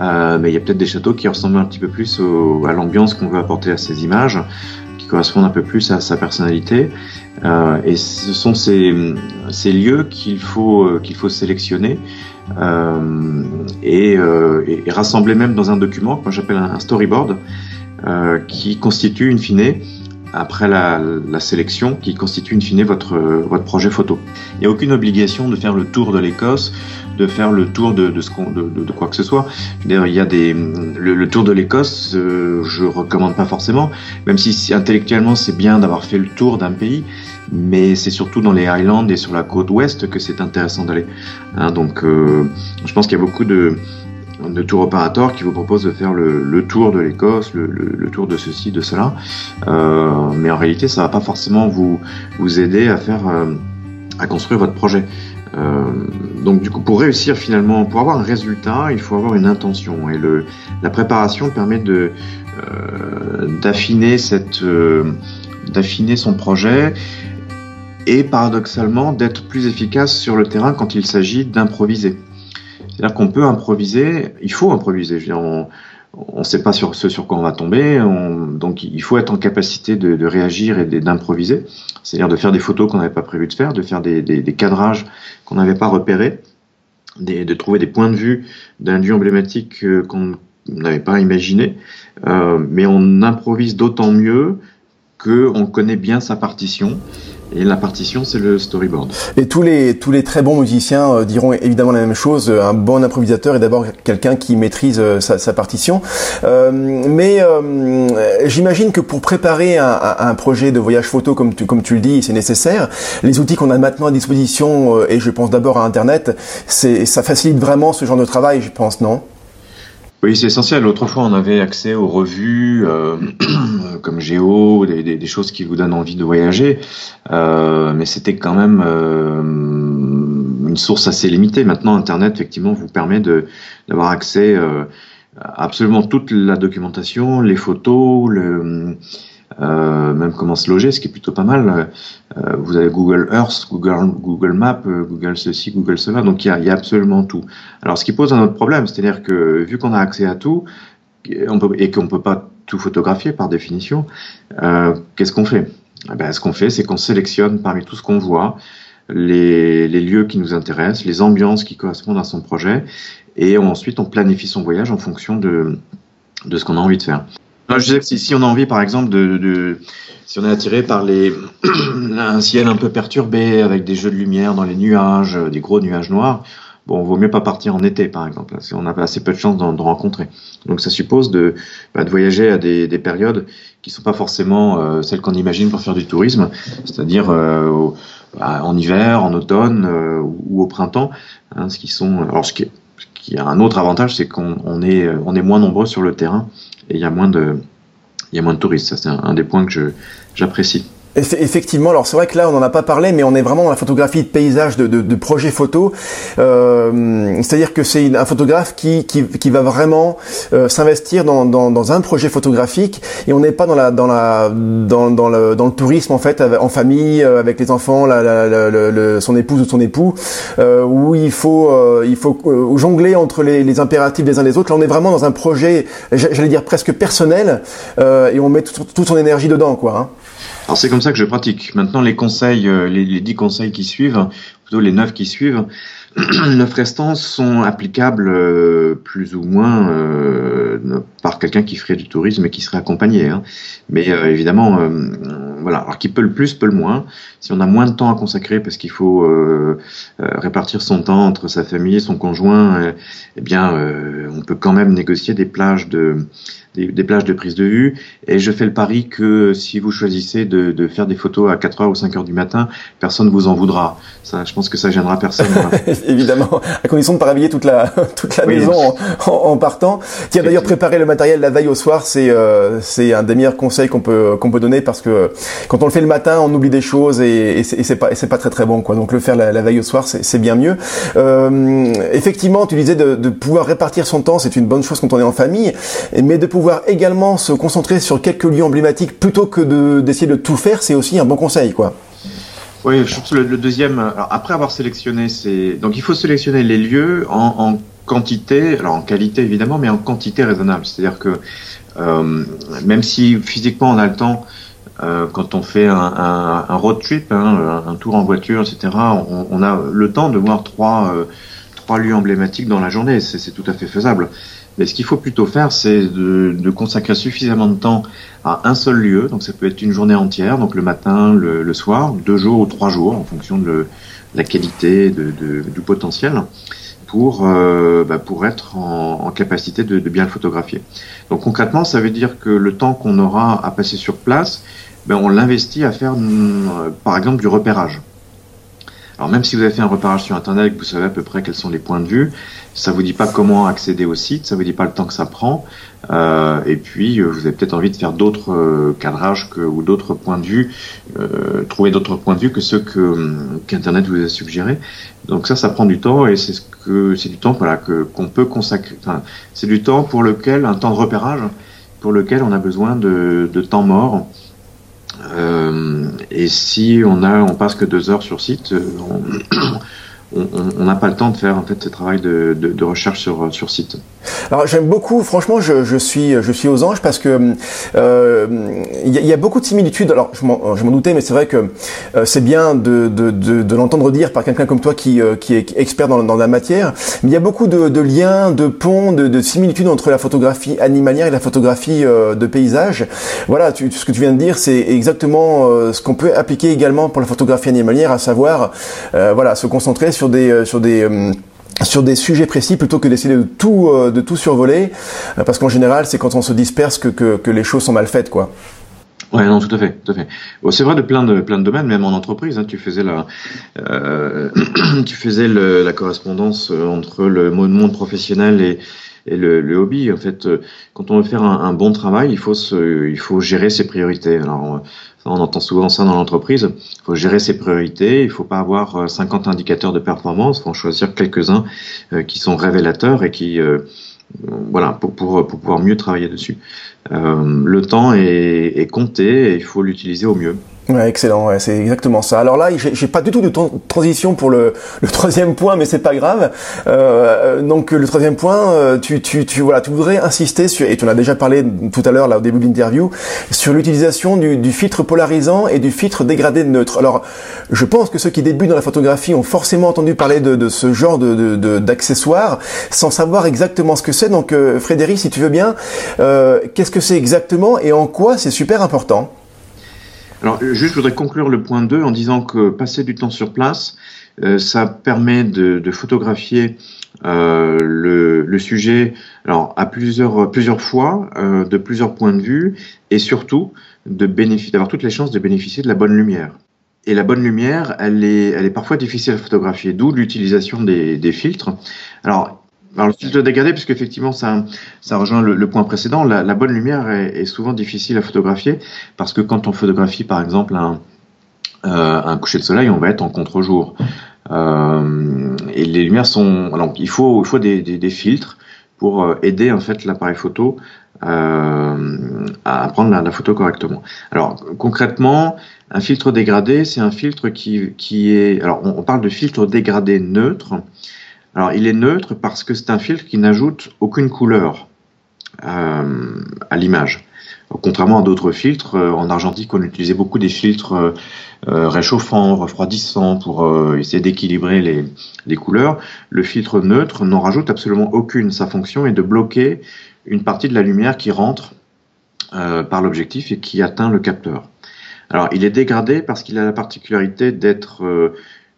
Euh, mais il y a peut-être des châteaux qui ressemblent un petit peu plus au, à l'ambiance qu'on veut apporter à ces images, qui correspondent un peu plus à sa personnalité. Euh, et ce sont ces, ces lieux qu'il faut, euh, qu'il faut sélectionner euh, et, euh, et, rassembler même dans un document que moi j'appelle un storyboard, euh, qui constitue in fine après la, sélection qui constitue in fine votre, votre projet photo. Il n'y a aucune obligation de faire le tour de l'Écosse, de faire le tour de, de, ce de, de, quoi que ce soit. D'ailleurs, il y a des le, tour de l'Écosse, euh, je recommande pas forcément, même si intellectuellement c'est bien d'avoir fait le tour d'un pays, mais c'est surtout dans les Highlands et sur la côte ouest que c'est intéressant d'aller. Hein, donc, euh, je pense qu'il y a beaucoup de de tour opérateur qui vous propose de faire le, tour de l'Écosse, le, tour de ceci, de cela. Euh, mais en réalité, ça va pas forcément vous, vous aider à faire, euh, à construire votre projet. Euh, donc du coup, pour réussir finalement, pour avoir un résultat, il faut avoir une intention. Et le, la préparation permet de d'affiner cette, d'affiner son projet et paradoxalement d'être plus efficace sur le terrain quand il s'agit d'improviser. C'est-à-dire qu'on peut improviser, il faut improviser. On ne sait pas sur ce sur quoi on va tomber, on, donc il faut être en capacité de, réagir et d'improviser. C'est-à-dire de faire des photos qu'on n'avait pas prévu de faire, de faire des, cadrages qu'on n'avait pas repérés, de trouver des points de vue d'un lieu emblématique euh, qu'on n'avait pas imaginé. Euh, mais on improvise d'autant mieux qu'on connaît bien sa partition et la partition, c'est le storyboard. Et tous les tous les très bons musiciens euh, diront évidemment la même chose. Un bon improvisateur est d'abord quelqu'un qui maîtrise euh, sa, sa, partition. Euh, mais euh, j'imagine que pour préparer un, un, projet de voyage photo, comme tu comme tu le dis, c'est nécessaire. Les outils qu'on a maintenant à disposition, euh, et je pense d'abord à Internet, ça facilite vraiment ce genre de travail, je pense, non? Oui, c'est essentiel. Autrefois, on avait accès aux revues euh, comme Géo, des, des, des, choses qui vous donnent envie de voyager, euh, mais c'était quand même euh, une source assez limitée. Maintenant, Internet, effectivement, vous permet d'avoir accès euh, à absolument toute la documentation, les photos, le, euh, même comment se loger, ce qui est plutôt pas mal. Euh, vous avez Google Earth, Google, Google Maps, euh, Google ceci, Google cela, donc il y a, absolument tout. Alors ce qui pose un autre problème, c'est-à-dire que vu qu'on a accès à tout, et qu'on ne peut pas tout photographier par définition, qu'est-ce qu'on fait? Eh ben, Ce qu'on fait, c'est qu'on sélectionne parmi tout ce qu'on voit les, lieux qui nous intéressent, les ambiances qui correspondent à son projet, et ensuite on planifie son voyage en fonction de ce qu'on a envie de faire. Je disais que si, si, on a envie, par exemple, de, de si on est attiré par les un ciel un peu perturbé avec des jeux de lumière dans les nuages, des gros nuages noirs, bon, vaut mieux pas partir en été, par exemple, parce qu'on a assez peu de chance d'en rencontrer. Donc, ça suppose de, bah, de voyager à des, des, périodes qui sont pas forcément euh, celles qu'on imagine pour faire du tourisme, c'est-à-dire euh, bah, en hiver, en automne euh, ou au printemps, hein, ce qui sont, alors ce qui, ce qui a un autre avantage, c'est qu'on on est, on est moins nombreux sur le terrain et il y a moins de il y a moins de touristes. C'est un, un des points que j'apprécie. Effectivement, alors c'est vrai que là on n'en a pas parlé, mais on est vraiment dans la photographie de paysage, de, de, de projet photo. Euh, C'est-à-dire que c'est un photographe qui, qui, qui va vraiment euh, s'investir dans, dans, dans, un projet photographique et on n'est pas dans la dans la dans, dans, le, dans le tourisme en fait en famille euh, avec les enfants, la, le, son épouse ou son époux, où il faut il faut jongler entre les, les, impératifs des uns des autres. Là on est vraiment dans un projet, j'allais dire presque personnel, et on met toute son énergie dedans quoi. Hein. Alors c'est comme ça que je pratique. Maintenant, les conseils, euh, les, les 10 conseils qui suivent, plutôt les 9 qui suivent, 9 restants sont applicables euh, plus ou moins euh, par quelqu'un qui ferait du tourisme et qui serait accompagné. Hein. Mais évidemment, voilà. Alors qui peut le plus, peut le moins. Si on a moins de temps à consacrer parce qu'il faut répartir son temps entre sa famille son conjoint, eh bien, on peut quand même négocier des plages de des, des, plages de prise de vue. Et je fais le pari que si vous choisissez de, de faire des photos à 4h ou 5h du matin, personne ne vous en voudra. Ça, je pense que ça gênera personne. Évidemment, à condition de ne pas réveiller toute la, toute la oui, maison en, en, en, partant. A d'ailleurs préparé le matériel la veille au soir, c'est euh, c'est un des meilleurs conseils qu'on peut qu'on peut donner parce que quand on le fait le matin, on oublie des choses et, et c'est pas c'est pas très très bon quoi. Donc le faire la, la veille au soir, c'est bien mieux. Euh, effectivement, tu disais de, de pouvoir répartir son temps, c'est une bonne chose quand on est en famille, mais de pouvoir également se concentrer sur quelques lieux emblématiques plutôt que d'essayer de, tout faire, c'est aussi un bon conseil quoi. Oui, je pense que le, deuxième, après avoir sélectionné, c'est donc il faut sélectionner les lieux en, quantité, alors en qualité évidemment, mais en quantité raisonnable. C'est-à-dire que euh, même si physiquement on a le temps, euh, quand on fait un, road trip, hein, un tour en voiture, etc., on, on, a le temps de voir trois, euh, trois lieux emblématiques dans la journée, c'est tout à fait faisable. Mais ce qu'il faut plutôt faire, c'est de, consacrer suffisamment de temps à un seul lieu. Donc ça peut être une journée entière, donc le matin, le, soir, deux jours ou trois jours, en fonction de, la qualité, du potentiel, pour, euh, bah, pour être en, capacité de, bien le photographier. Donc concrètement, ça veut dire que le temps qu'on aura à passer sur place, ben, on l'investit à faire, euh, par exemple, du repérage. Alors même si vous avez fait un repérage sur Internet et que vous savez à peu près quels sont les points de vue, ça vous dit pas comment accéder au site, ça vous dit pas le temps que ça prend, euh, et puis euh, vous avez peut-être envie de faire d'autres euh, cadrages que, ou d'autres points de vue, euh, trouver d'autres points de vue que ceux que qu'Internet vous a suggérés. Donc ça, ça prend du temps et c'est ce que c'est du temps voilà que qu'on peut consacrer. Enfin, c'est du temps pour lequel un temps de repérage pour lequel on a besoin de, de temps mort et si on a, on passe que deux heures sur site, euh, on n'a pas le temps de faire en fait ce travail de, recherche sur, sur site. Alors j'aime beaucoup, franchement, je, suis, je suis aux anges parce que euh, il y, a beaucoup de similitudes. Alors je m'en doutais, mais c'est vrai que euh, c'est bien de, l'entendre dire par quelqu'un comme toi qui, euh, qui est expert dans, la matière. Mais il y a beaucoup de, liens, de ponts, de, de, similitudes entre la photographie animalière et la photographie de paysage. Voilà, ce que tu viens de dire, c'est exactement ce qu'on peut appliquer également pour la photographie animalière, à savoir, voilà, se concentrer sur des sur des sur des sujets précis plutôt que d'essayer de tout euh, de tout survoler euh, parce qu'en général c'est quand on se disperse que, que, les choses sont mal faites quoi. Ouais, non, tout à fait, tout à fait. C'est vrai de plein de plein de domaines, même en entreprise. Hein, tu faisais la, euh, tu faisais la correspondance entre le monde professionnel et, et le, hobby. En fait, quand on veut faire un, un bon travail, il faut se, il faut gérer ses priorités. Alors, on entend souvent ça dans l'entreprise. Il faut gérer ses priorités. Il ne faut pas avoir 50 euh, indicateurs de performance. Il faut en choisir quelques-uns euh, qui sont révélateurs et qui, euh, voilà, pour, pouvoir mieux travailler dessus. le temps est compté et il faut l'utiliser au mieux. Excellent, c'est exactement ça. Alors là, j'ai pas du tout de transition pour le, troisième point, mais c'est pas grave. Euh, donc le troisième point, euh, tu, tu, tu, voilà, tu voudrais insister sur, et tu en as déjà parlé tout à l'heure là au début de l'interview, sur l'utilisation du, filtre polarisant et du filtre dégradé neutre. Alors, je pense que ceux qui débutent dans la photographie ont forcément entendu parler de, ce genre de d'accessoires, sans savoir exactement ce que c'est. Donc, euh, Frédéric, si tu veux bien, euh, qu'est-ce que c'est exactement et en quoi c'est super important? Alors, juste, je voudrais conclure le point 2 en disant que passer du temps sur place, euh, ça permet de, de photographier euh, le, le, sujet alors, à plusieurs, plusieurs fois, euh, de plusieurs points de vue, et surtout d'avoir toutes les chances de bénéficier de la bonne lumière. Et la bonne lumière, elle est, elle est parfois difficile à photographier, d'où l'utilisation des, des filtres. Alors, alors le filtre dégradé, puisque effectivement ça, ça rejoint le, point précédent, la, la bonne lumière est, est, souvent difficile à photographier parce que quand on photographie par exemple un, euh, un coucher de soleil, on va être en contre-jour. Euh, et les lumières sont, alors il faut, il faut des, des, des filtres pour euh, aider en fait l'appareil photo euh, à prendre la, la, photo correctement. Alors concrètement, un filtre dégradé, c'est un filtre qui, qui est, alors on, on parle de filtre dégradé neutre. Alors, il est neutre parce que c'est un filtre qui n'ajoute aucune couleur euh, à l'image. Contrairement à d'autres filtres, euh, en argentique, on utilisait beaucoup des filtres euh, réchauffants, refroidissants pour essayer d'équilibrer les, les, couleurs. Le filtre neutre n'en rajoute absolument aucune. Sa fonction est de bloquer une partie de la lumière qui rentre par l'objectif et qui atteint le capteur. Alors, il est dégradé parce qu'il a la particularité d'être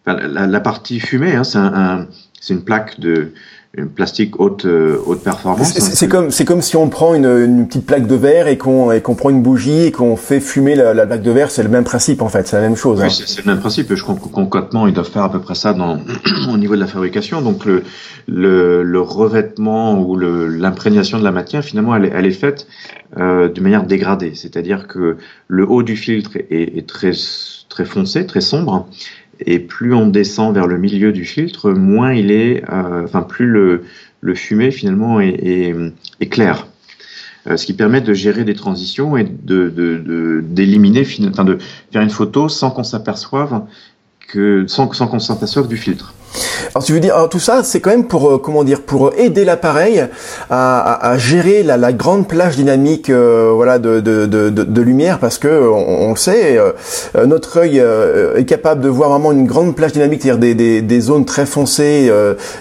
la, partie fumée, hein, c'est un, une plaque de une plastique haute euh, haute performance. C'est comme c'est comme si on prend une, une petite plaque de verre et qu'on et qu'on prend une bougie et qu'on fait fumer la, la plaque de verre, c'est le même principe en fait, c'est la même chose. Oui, hein. c'est le même principe. Je crois concrètement, ils doivent faire à peu près ça dans au niveau de la fabrication. Donc le le, le revêtement ou l'imprégnation de la matière, finalement, elle, elle est faite euh, de manière dégradée, c'est-à-dire que le haut du filtre est, est très très foncé, très sombre, et plus on descend vers le milieu du filtre, moins il est, euh, enfin plus le, le fumé finalement est, est, est clair. Euh, ce qui permet de gérer des transitions et de d'éliminer, de, de, enfin de faire une photo sans qu'on s'aperçoive que sans, sans qu'on s'aperçoive du filtre. Alors tu veux dire, alors, tout ça, c'est quand même pour euh, comment dire, pour aider l'appareil à, à, à, gérer la, la, grande plage dynamique, euh, voilà, de, de, de, de, lumière, parce que on, on le sait, euh, notre œil est capable de voir vraiment une grande plage dynamique, c'est-à-dire des, des, des, zones très foncées,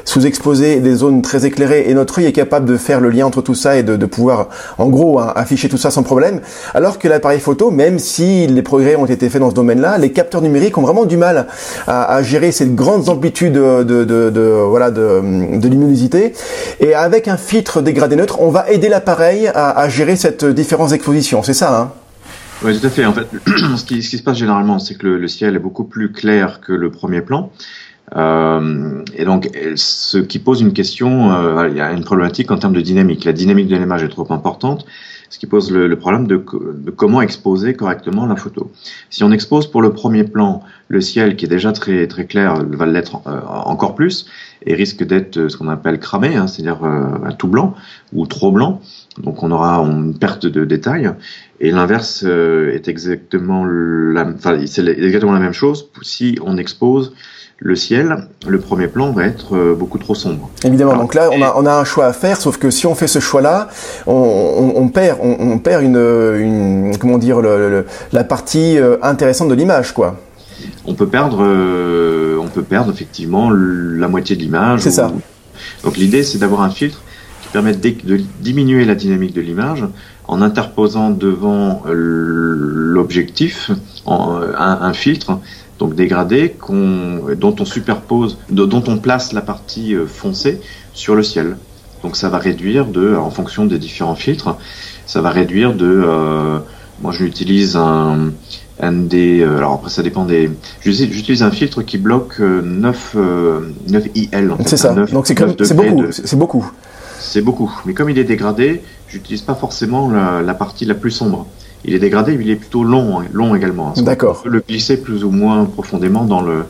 sous-exposées, des zones très éclairées, et notre œil est capable de faire le lien entre tout ça et de, de pouvoir, en gros, hein, afficher tout ça sans problème. Alors que l'appareil photo, même si les progrès ont été faits dans ce domaine-là, les capteurs numériques ont vraiment du mal à, à gérer cette grandes amplitudes de, voilà de, luminosité. Et avec un filtre dégradé neutre, on va aider l'appareil à, gérer cette différence d'exposition. C'est ça, hein Oui, tout à fait. En fait, ce qui, se passe généralement, c'est que le, ciel est beaucoup plus clair que le premier plan. Euh, et donc, ce qui pose une question, euh, il y a une problématique en termes de dynamique. La dynamique de l'image est trop importante ce qui pose le, problème de, comment exposer correctement la photo. Si on expose pour le premier plan le ciel qui est déjà très très clair, va l'être euh, encore plus et risque d'être euh, ce qu'on appelle cramé, hein, c'est-à-dire euh, tout blanc ou trop blanc. Donc on aura une perte de détails. Et l'inverse est exactement la, enfin, c'est exactement la même chose si on expose le ciel, le premier plan va être euh, beaucoup trop sombre. Évidemment, donc là on a, on a un choix à faire, sauf que si on fait ce choix-là, on, on, on, perd, on, on, perd une, une comment dire, le, le, la partie euh, intéressante de l'image, quoi. On peut perdre, euh, on peut perdre effectivement la moitié de l'image. C'est ça. Donc l'idée, c'est d'avoir un filtre qui permette de, de diminuer la dynamique de l'image en interposant devant l'objectif un, un filtre donc dégradé, dont on superpose, dont on place la partie euh, foncée sur le ciel. Donc ça va réduire de, en fonction des différents filtres, ça va réduire de, euh, moi j'utilise un, des, euh, alors après ça dépend des, j'utilise un filtre qui bloque 9, 9 IL. c'est ça, donc c'est beaucoup, c'est beaucoup. C'est beaucoup, mais comme il est dégradé, j'utilise pas forcément la, la partie la plus sombre il est dégradé, il est plutôt long, hein, long également. Hein. D'accord. On peut le glisser plus ou moins profondément dans le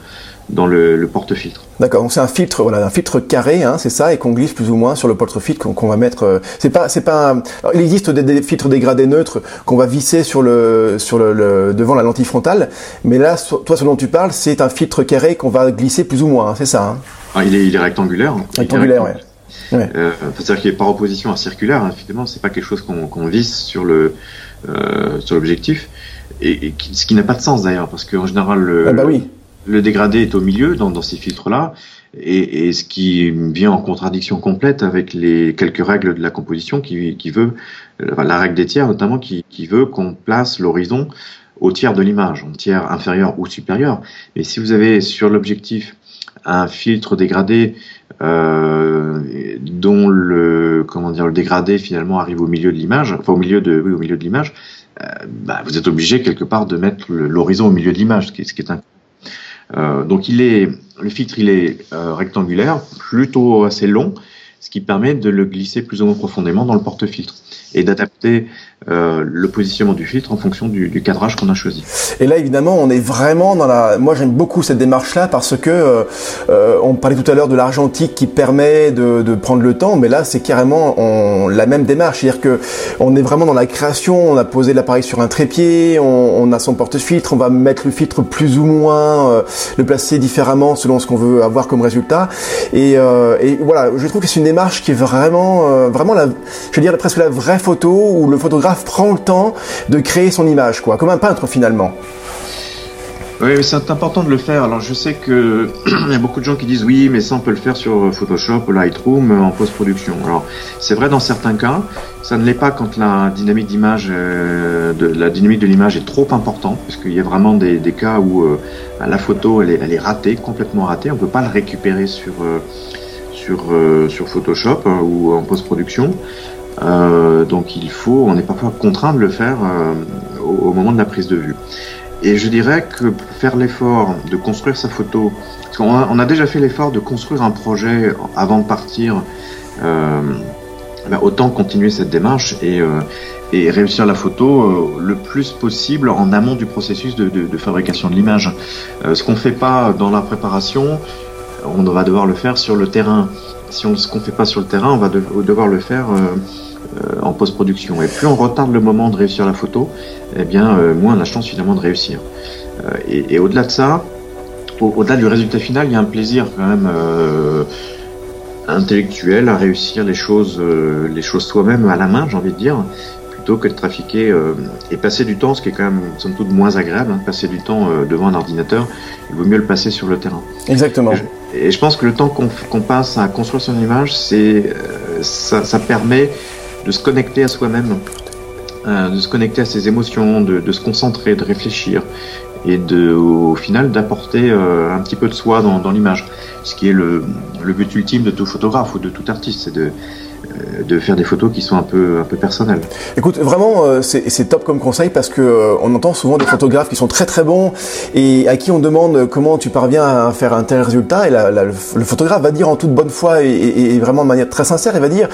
dans le, le porte-filtre. D'accord, donc c'est un filtre, voilà, un filtre carré, hein, c'est ça, et qu'on glisse plus ou moins sur le porte-filtre qu'on va mettre. Euh, c'est pas, c'est pas. Un... Alors, il existe des, des, filtres dégradés neutres qu'on va visser sur le, sur le, le, devant la lentille frontale, mais là, toi, ce dont tu parles, c'est un filtre carré qu'on va glisser plus ou moins, hein, c'est ça. Hein. Ah, il est, il est rectangulaire. Rectangulaire, oui. Ouais. Euh, C'est-à-dire qu'il est par opposition à circulaire. Hein, finalement, c'est pas quelque chose qu'on qu visse sur le euh, sur l'objectif, et, ce qui n'a pas de sens d'ailleurs, parce qu'en général, le, ah bah oui. Le dégradé est au milieu dans, ces filtres-là, et, et, ce qui vient en contradiction complète avec les quelques règles de la composition qui, veut, la règle des tiers notamment, qui, veut qu'on place l'horizon au tiers de l'image, au tiers inférieur ou supérieur. Mais si vous avez sur l'objectif un filtre dégradé euh, dont le comment dire le dégradé finalement arrive au milieu de l'image, enfin au milieu de oui, au milieu de l'image, euh, bah, vous êtes obligé quelque part de mettre l'horizon au milieu de l'image, ce qui, ce qui est un donc il est le filtre il est euh, rectangulaire, plutôt assez long, ce qui permet de le glisser plus ou moins profondément dans le porte-filtre et d'adapter euh, le positionnement du filtre en fonction du, du cadrage qu'on a choisi. Et là, évidemment, on est vraiment dans la. Moi, j'aime beaucoup cette démarche-là parce que euh, euh, on parlait tout à l'heure de l'argentique qui permet de, de, prendre le temps, mais là, c'est carrément on, la même démarche, c'est-à-dire que on est vraiment dans la création. On a posé l'appareil sur un trépied, on, on a son porte-filtre, on va mettre le filtre plus ou moins, euh, le placer différemment selon ce qu'on veut avoir comme résultat. Et, euh, et voilà, je trouve que c'est une démarche qui est vraiment, euh, vraiment la, je veux dire presque la vraie photo où le photographe prend le temps de créer son image, quoi, comme un peintre finalement. Oui, c'est important de le faire. Alors je sais que il y a beaucoup de gens qui disent oui, mais ça on peut le faire sur Photoshop ou Lightroom en post-production. Alors c'est vrai dans certains cas, ça ne l'est pas quand la dynamique d'image, euh, de la dynamique de l'image est trop importante, parce qu'il y a vraiment des, cas où euh, la photo elle est, ratée, complètement ratée. On peut pas le récupérer sur euh, sur sur Photoshop hein, ou en post-production. Euh, donc il faut, on est parfois contraint de le faire euh, au, moment de la prise de vue. Et je dirais que faire l'effort de construire sa photo, parce qu'on a, déjà fait l'effort de construire un projet avant de partir, euh, ben autant continuer cette démarche et, réussir la photo le plus possible en amont du processus de, fabrication de l'image. ce qu'on fait pas dans la préparation, on va devoir le faire sur le terrain. Si on ce qu'on fait pas sur le terrain, on va de, devoir le faire euh, en post-production. Et plus on retarde le moment de réussir la photo, eh bien, euh, moins on a la chance finalement de réussir. Euh, et, et au-delà de ça, au-delà du résultat final, il y a un plaisir quand même intellectuel à réussir les choses, les choses soi-même à la main, j'ai envie de dire que de trafiquer euh, et passer du temps, ce qui est quand même somme toute moins agréable, hein, passer du temps euh, devant un ordinateur, il vaut mieux le passer sur le terrain. Exactement. Et je, pense que le temps qu'on passe à construire son image, c'est euh, ça, ça, permet de se connecter à soi-même, de se connecter à ses émotions, de, de, se concentrer, de réfléchir et de, au final d'apporter un petit peu de soi dans, dans l'image. Ce qui est le, le but ultime de tout photographe ou de tout artiste, c'est de de faire des photos qui sont un peu, un peu personnelles. Écoute, vraiment, euh, c'est top comme conseil parce que euh, on entend souvent des photographes qui sont très très bons et à qui on demande comment tu parviens à faire un tel résultat et le, photographe va dire en toute bonne foi et, vraiment de manière très sincère, il va dire,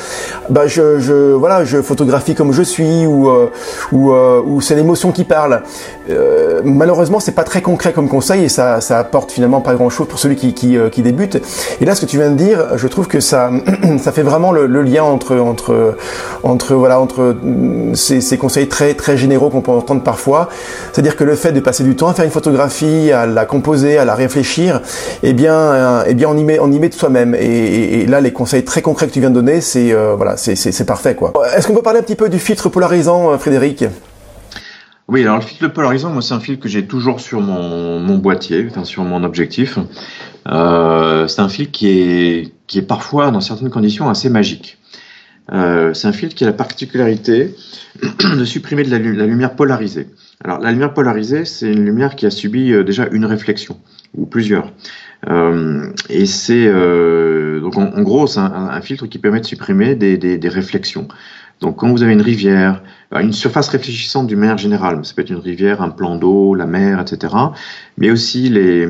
bah je, voilà, je photographie comme je suis ou euh, ou, c'est l'émotion qui parle. Euh, malheureusement, c'est pas très concret comme conseil et ça, ça apporte finalement pas grand chose pour celui qui, qui, débute. Et là, ce que tu viens de dire, je trouve que ça, ça fait vraiment le lien entre entre entre voilà entre ces, ces conseils très très généraux qu'on peut entendre parfois. C'est-à-dire que le fait de passer du temps à faire une photographie, à la composer, à la réfléchir, eh bien euh, eh bien on y met on y met de soi-même. Et, là, les conseils très concrets que tu viens de donner, c'est euh, voilà, c'est c'est parfait quoi. Est-ce qu'on peut parler un petit peu du filtre polarisant, euh, Frédéric? Oui, alors le filtre polarisant, moi c'est un filtre que j'ai toujours sur mon, mon, boîtier, enfin sur mon objectif. Euh, c'est un filtre qui est, qui est parfois, dans certaines conditions, assez magique. Euh, c'est un filtre qui a la particularité de supprimer de la, lumière polarisée. Alors la lumière polarisée, c'est une lumière qui a subi euh, déjà une réflexion ou plusieurs. Euh, et c'est donc en, gros c'est un, filtre qui permet de supprimer des, des, des, réflexions. Donc quand vous avez une rivière, une surface réfléchissante d'une manière générale, ça peut être une rivière, un plan d'eau, la mer, etc. Mais aussi les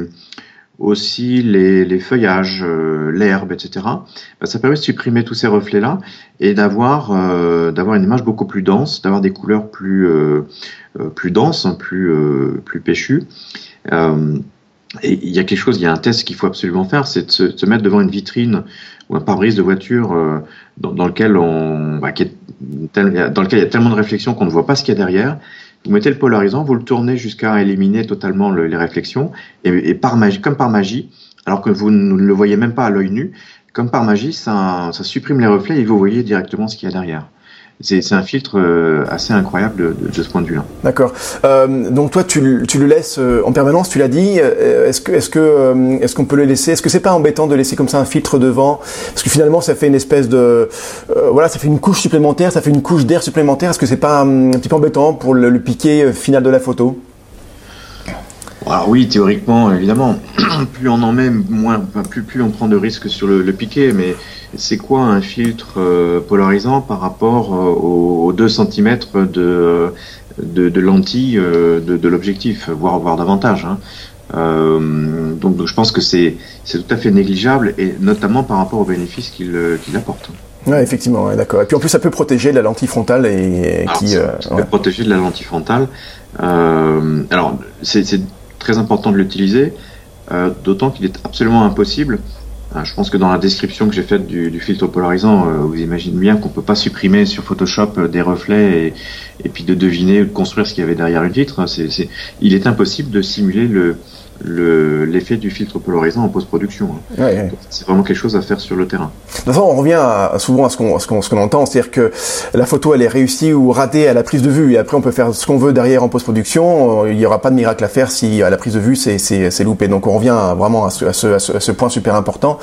aussi les, les feuillages, euh, l'herbe, etc. Bah, ça permet de supprimer tous ces reflets-là et d'avoir euh, d'avoir une image beaucoup plus dense, d'avoir des couleurs plus euh, plus denses, hein, plus plus péchues. et il y a quelque chose, il y a un test qu'il faut absolument faire, c'est de se, mettre devant une vitrine ou un pare-brise de voiture dans, dans, lequel on bah, dans lequel il y a tellement de réflexion qu'on ne voit pas ce qu'il y a derrière vous mettez le polarisant, vous le tournez jusqu'à éliminer totalement les réflexions, et, par magie, comme par magie, alors que vous ne le voyez même pas à l'œil nu, comme par magie, ça, ça supprime les reflets et vous voyez directement ce qu'il y a derrière c'est un filtre euh, assez incroyable de, ce point de vue-là. D'accord. Euh, donc toi, tu, le laisses euh, en permanence, tu l'as dit. Est-ce que, est-ce que, est-ce qu'on peut le laisser Est-ce que c'est pas embêtant de laisser comme ça un filtre devant? Parce que finalement, ça fait une espèce de, voilà, ça fait une couche supplémentaire, ça fait une couche d'air supplémentaire. Est-ce que c'est pas un, petit peu embêtant pour le, le piqué final de la photo? Alors oui, théoriquement, évidemment, plus on en met, moins, plus, plus on prend de risques sur le, le piqué, mais c'est quoi un filtre euh, polarisant par rapport euh, aux, 2 cm de, de, de lentilles euh, de, de l'objectif, voire, voire davantage hein. donc, donc, je pense que c'est tout à fait négligeable, et notamment par rapport aux bénéfices qu'il qu'il apporte. Ouais, effectivement, ouais, d'accord. Et puis en plus, ça peut protéger de la lentille frontale et, qui. Ça, peut protéger de la lentille frontale. alors, c'est très important de l'utiliser, d'autant qu'il est absolument impossible ah, je pense que dans la description que j'ai faite du, filtre polarisant, euh, vous imaginez bien qu'on peut pas supprimer sur Photoshop euh, des reflets et, puis de deviner ou de construire ce qu'il y avait derrière une vitre. Il est impossible de simuler le, l'effet du filtre polarisant en post-production. Hein. C'est vraiment quelque chose à faire sur le terrain. De toute façon, on revient souvent à ce qu'on ce qu'on entend, c'est-à-dire que la photo elle est réussie ou ratée à la prise de vue, et après on peut faire ce qu'on veut derrière en post-production. Il n'y aura pas de miracle à faire si à la prise de vue c'est loupé. Donc on revient vraiment à ce, à ce, à ce, point super important.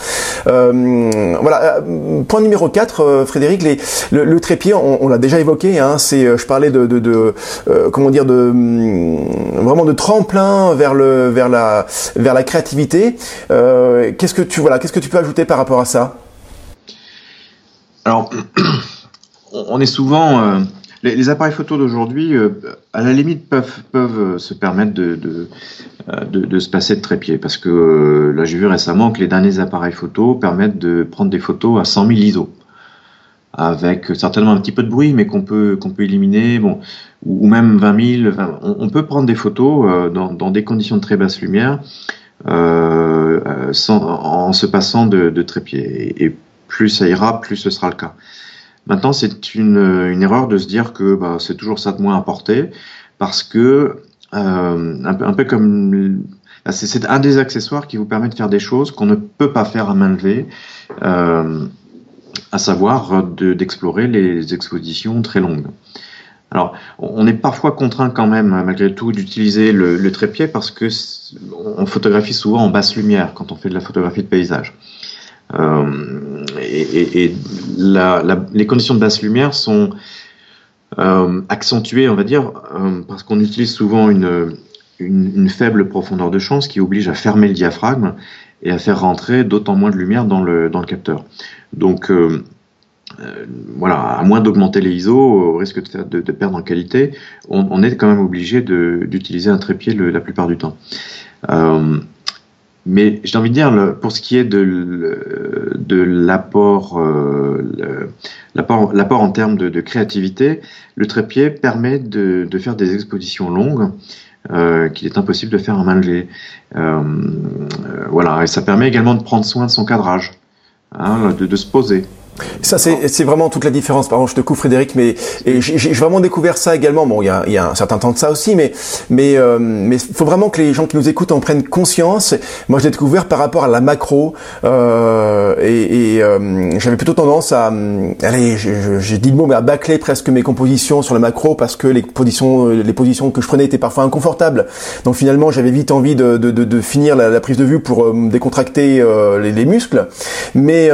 Euh, voilà, euh, point numéro 4, euh, Frédéric, les, le, trépied, on, l'a déjà évoqué. Hein, c'est, je parlais de, de, de comment dire, de hum, vraiment de tremplin vers le vers la vers la créativité. Euh, qu'est-ce que tu peux ajouter par rapport à ça? Alors, on est souvent euh, les, appareils photo d'aujourd'hui, euh, à la limite, peuvent, se permettre de, se passer de trépied. Parce que là, j'ai vu récemment que les derniers appareils photo permettent de prendre des photos à 100 000 ISO avec certainement un petit peu de bruit, mais qu'on peut qu'on peut éliminer, bon, ou, même 20 000. on, peut prendre des photos euh, dans, dans, des conditions de très basse lumière euh, euh sans, en se passant de, de trépied. Et, plus ça ira, plus ce sera le cas. Maintenant, c'est une, une erreur de se dire que bah, c'est toujours ça de moins à porter, parce que euh, un, peu, un peu comme c'est un des accessoires qui vous permet de faire des choses qu'on ne peut pas faire à main levée, euh, à savoir d'explorer les expositions très longues. Alors, on est parfois contraint quand même, malgré tout, d'utiliser le, trépied parce que on photographie souvent en basse lumière quand on fait de la photographie de paysage. Euh, et, les conditions de basse lumière sont euh, accentuées, on va dire, euh, parce qu'on utilise souvent une, faible profondeur de champ, ce qui oblige à fermer le diaphragme et à faire rentrer d'autant moins de lumière dans le capteur. Donc, euh, voilà, à moins d'augmenter les ISO, au risque de, perdre en qualité, on, est quand même obligé d'utiliser un trépied la plupart du temps. Euh, mais j'ai envie de dire, pour ce qui est de, de l'apport, euh, l'apport en termes de, créativité, le trépied permet de, faire des expositions longues qu'il est impossible de faire en main levée. voilà, et ça permet également de prendre soin de son cadrage, hein, de, se poser. Ça, c'est vraiment toute la différence. Pardon, je te coupe, Frédéric, mais j'ai vraiment découvert ça également. Bon, il y a, y a, un certain temps de ça aussi, mais mais euh, mais faut vraiment que les gens qui nous écoutent en prennent conscience. Moi, je l'ai découvert par rapport à la macro, euh, et, et euh, j'avais plutôt tendance à, allez, j'ai dit le mot, mais à bâcler presque mes compositions sur la macro parce que les positions, les positions que je prenais étaient parfois inconfortables. Donc finalement, j'avais vite envie de, de, de, de finir la, la, prise de vue pour euh, décontracter euh, les, les, muscles, mais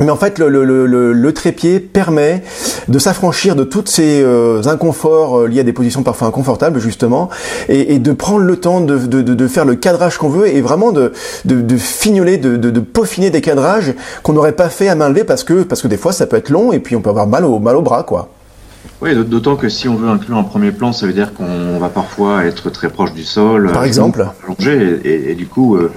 mais en fait, le, le, le, le, trépied permet de s'affranchir de tous ces euh, inconforts euh, liés à des positions parfois inconfortables, justement, et, et de prendre le temps de, de, de faire le cadrage qu'on veut et vraiment de, de, fignoler, de, peaufiner des cadrages qu'on n'aurait pas fait à main levée parce que, parce que des fois ça peut être long et puis on peut avoir mal au, mal au bras, quoi. Oui, d'autant que si on veut inclure un premier plan, ça veut dire qu'on va parfois être très proche du sol, par exemple, allongé, et, et, du coup, euh,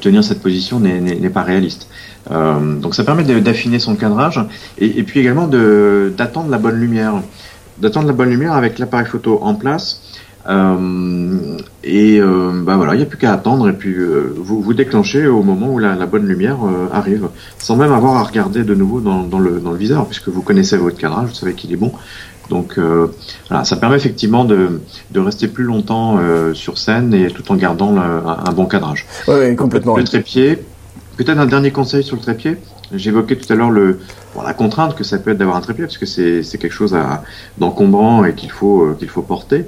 tenir cette position n'est pas réaliste. Euh, donc ça permet d'affiner son cadrage et, et puis également d'attendre la bonne lumière, d'attendre la bonne lumière avec l'appareil photo en place. Euh, et euh, bah voilà, il n'y a plus qu'à attendre et puis euh, vous vous déclenchez au moment où la, la bonne lumière euh, arrive, sans même avoir à regarder de nouveau dans, dans, le, dans le viseur, puisque vous connaissez votre cadrage, vous savez qu'il est bon. Donc voilà, ça permet effectivement de, de rester plus longtemps sur scène et tout en gardant un, bon cadrage. Oui, complètement. le trépied, Peut-être un dernier conseil sur le trépied. J'évoquais tout à l'heure le bon, la contrainte que ça peut être d'avoir un trépied parce que c'est quelque chose d'encombrant et qu'il faut euh, qu'il faut porter.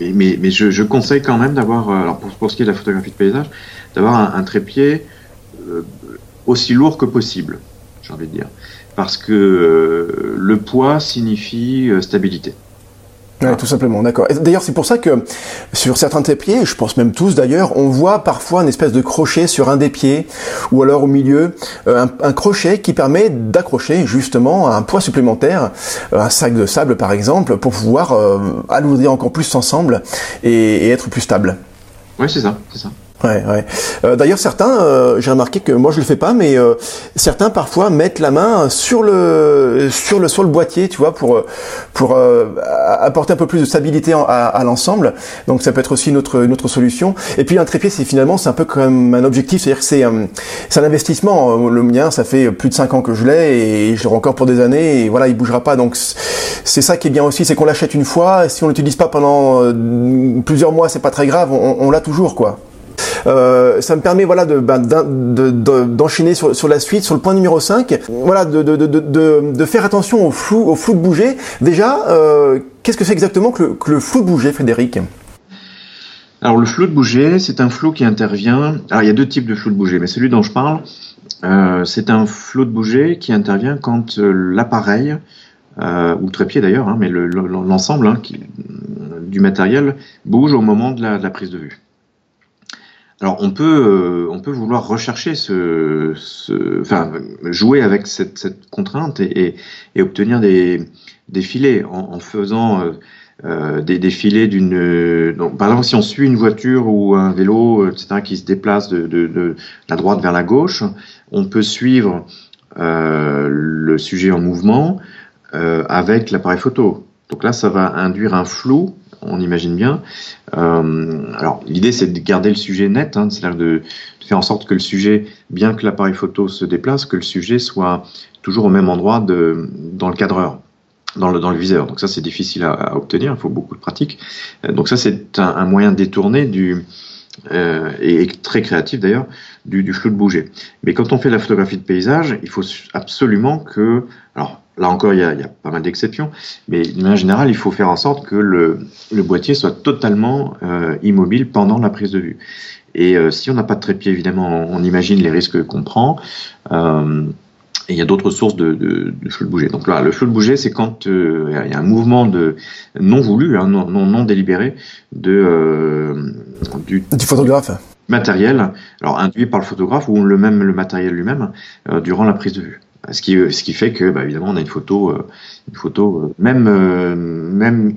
Mais, je, conseille quand même d'avoir euh, alors pour, ce qui est de la photographie de paysage d'avoir un, trépied euh, aussi lourd que possible, j'ai envie de dire, parce que le poids signifie stabilité. Ouais, tout simplement, d'accord. D'ailleurs, c'est pour ça que sur certains des pieds, je pense même tous d'ailleurs, on voit parfois une espèce de crochet sur un des pieds, ou alors au milieu, euh, un, crochet qui permet d'accrocher justement un poids supplémentaire, euh, un sac de sable par exemple, pour pouvoir euh, alourdir encore plus ensemble et, et être plus stable. Oui, c'est ça, c'est ça. Ouais, ouais. Euh, D'ailleurs, certains, euh, j'ai remarqué que moi je le fais pas, mais euh, certains parfois mettent la main sur le sur le sur le boîtier, tu vois, pour pour apporter un peu plus de stabilité à, à l'ensemble. Donc ça peut être aussi une autre une autre solution. Et puis un trépied, c'est finalement c'est un peu comme un objectif, c'est-à-dire que c'est c'est un investissement. Le mien, ça fait plus de cinq ans que je l'ai et je l'aurai encore pour des années. Et voilà, il bougera pas. Donc c'est ça qui est bien aussi, c'est qu'on l'achète une fois. Si on l'utilise pas pendant plusieurs mois, c'est pas très grave. On, on l'a toujours, quoi. Euh, ça me permet voilà de ben, d'enchaîner sur, sur, la suite, sur le point numéro 5, voilà de, de, faire attention au flou, au flou de bouger. Déjà, euh, qu'est-ce que c'est exactement que le, que le flou de bouger, Frédéric? Alors le flou de bouger, c'est un flou qui intervient. Alors il y a deux types de flou de bouger, mais celui dont je parle, euh, c'est un flou de bouger qui intervient quand euh, l'appareil euh, ou le trépied d'ailleurs, hein, mais l'ensemble hein, du matériel bouge au moment de la, de la prise de vue. Alors on peut euh, on peut vouloir rechercher ce, enfin jouer avec cette, cette contrainte et, et, obtenir des, des filets en, faisant euh, euh des, des, filets d'une par exemple si on suit une voiture ou un vélo etc qui se déplace de, de, de la droite vers la gauche on peut suivre le sujet en mouvement avec l'appareil photo. Donc là ça va induire un flou on imagine bien. Euh, alors l'idée c'est de garder le sujet net, hein, c'est-à-dire de, faire en sorte que le sujet, bien que l'appareil photo se déplace, que le sujet soit toujours au même endroit de, dans le cadreur. dans le, viseur. Donc ça, c'est difficile à, obtenir, il faut beaucoup de pratique. Donc ça, c'est un, moyen détourné du, euh, et, très créatif d'ailleurs, du, flou de bouger. Mais quand on fait la photographie de paysage, il faut absolument que, alors là encore, il y a, il y a pas mal d'exceptions, mais d'une manière générale, il faut faire en sorte que le, le boîtier soit totalement euh, immobile pendant la prise de vue. Et euh, si on n'a pas de trépied, évidemment, on, on imagine les risques qu'on prend. Euh, et il y a d'autres sources de, de, de, flou de bouger. Donc là, le flou de bouger, c'est quand euh, il y a un mouvement de non voulu, hein, non, non, non, délibéré de euh, du, du, photographe matériel, alors induit par le photographe ou le même le matériel lui-même euh, durant la prise de vue. Ce qui, ce qui fait que, bah, évidemment, on a une photo, euh, une photo même, euh, même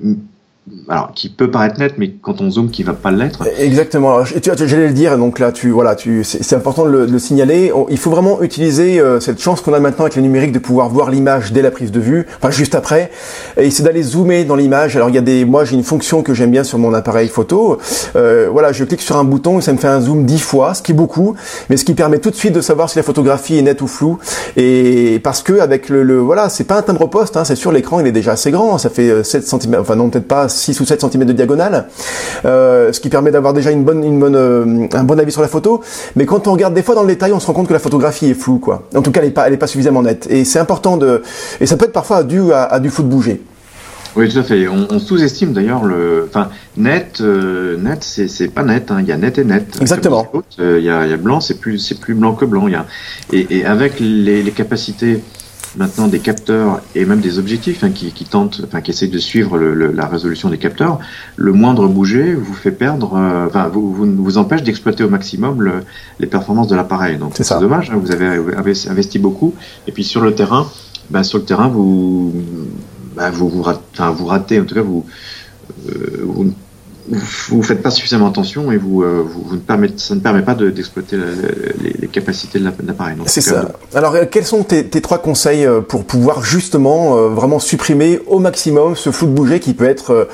alors qui peut paraître net, mais quand on zoome, qui va pas l'être. Exactement. J'allais le dire, donc là, tu voilà, tu, c'est important de le, de le, signaler. il faut vraiment utiliser euh, cette chance qu'on a maintenant avec le numérique de pouvoir voir l'image dès la prise de vue, enfin juste après, et c'est d'aller zoomer dans l'image. Alors il y a des, moi j'ai une fonction que j'aime bien sur mon appareil photo. Euh, voilà, je clique sur un bouton et ça me fait un zoom dix fois, ce qui est beaucoup, mais ce qui permet tout de suite de savoir si la photographie est nette ou floue. Et parce que avec le, le voilà, c'est pas un timbre poste, hein, c'est sûr l'écran il est déjà assez grand, ça fait 7 cm, enfin non peut-être pas 6 ou 7 cm de diagonale, euh, ce qui permet d'avoir déjà une bonne, une bonne, euh, un bon avis sur la photo. Mais quand on regarde des fois dans le détail, on se rend compte que la photographie est floue, quoi. En tout cas, elle est pas, elle est pas suffisamment nette. Et c'est important de, et ça peut être parfois dû à, à du de bouger. Oui, tout à fait. On, on sous-estime d'ailleurs le, enfin, net, euh, net, c'est pas net. Hein. Il y a net et net. Exactement. Euh, il y, a, il y a blanc, c'est plus, c'est plus blanc que blanc. Il y a, et, et avec les, les capacités maintenant des capteurs et même des objectifs hein, qui, qui, tentent, enfin qui essayent de suivre le, le, la résolution des capteurs, le moindre bouger vous fait perdre, euh, enfin vous, vous, vous empêche d'exploiter au maximum le, les performances de l'appareil. Donc c'est dommage, hein, vous avez investi beaucoup. Et puis sur le terrain, ben, sur le terrain vous, ben, vous, vous, ratez, enfin, vous ratez, en tout cas vous, euh, vous vous faites pas suffisamment attention et vous, euh, vous, vous ne permettez, ça ne permet pas d'exploiter de, les, les, capacités de l'appareil. C'est ça. De... Alors, quels sont tes, tes, trois conseils euh, pour pouvoir justement euh, vraiment supprimer au maximum ce flou de bouger qui peut être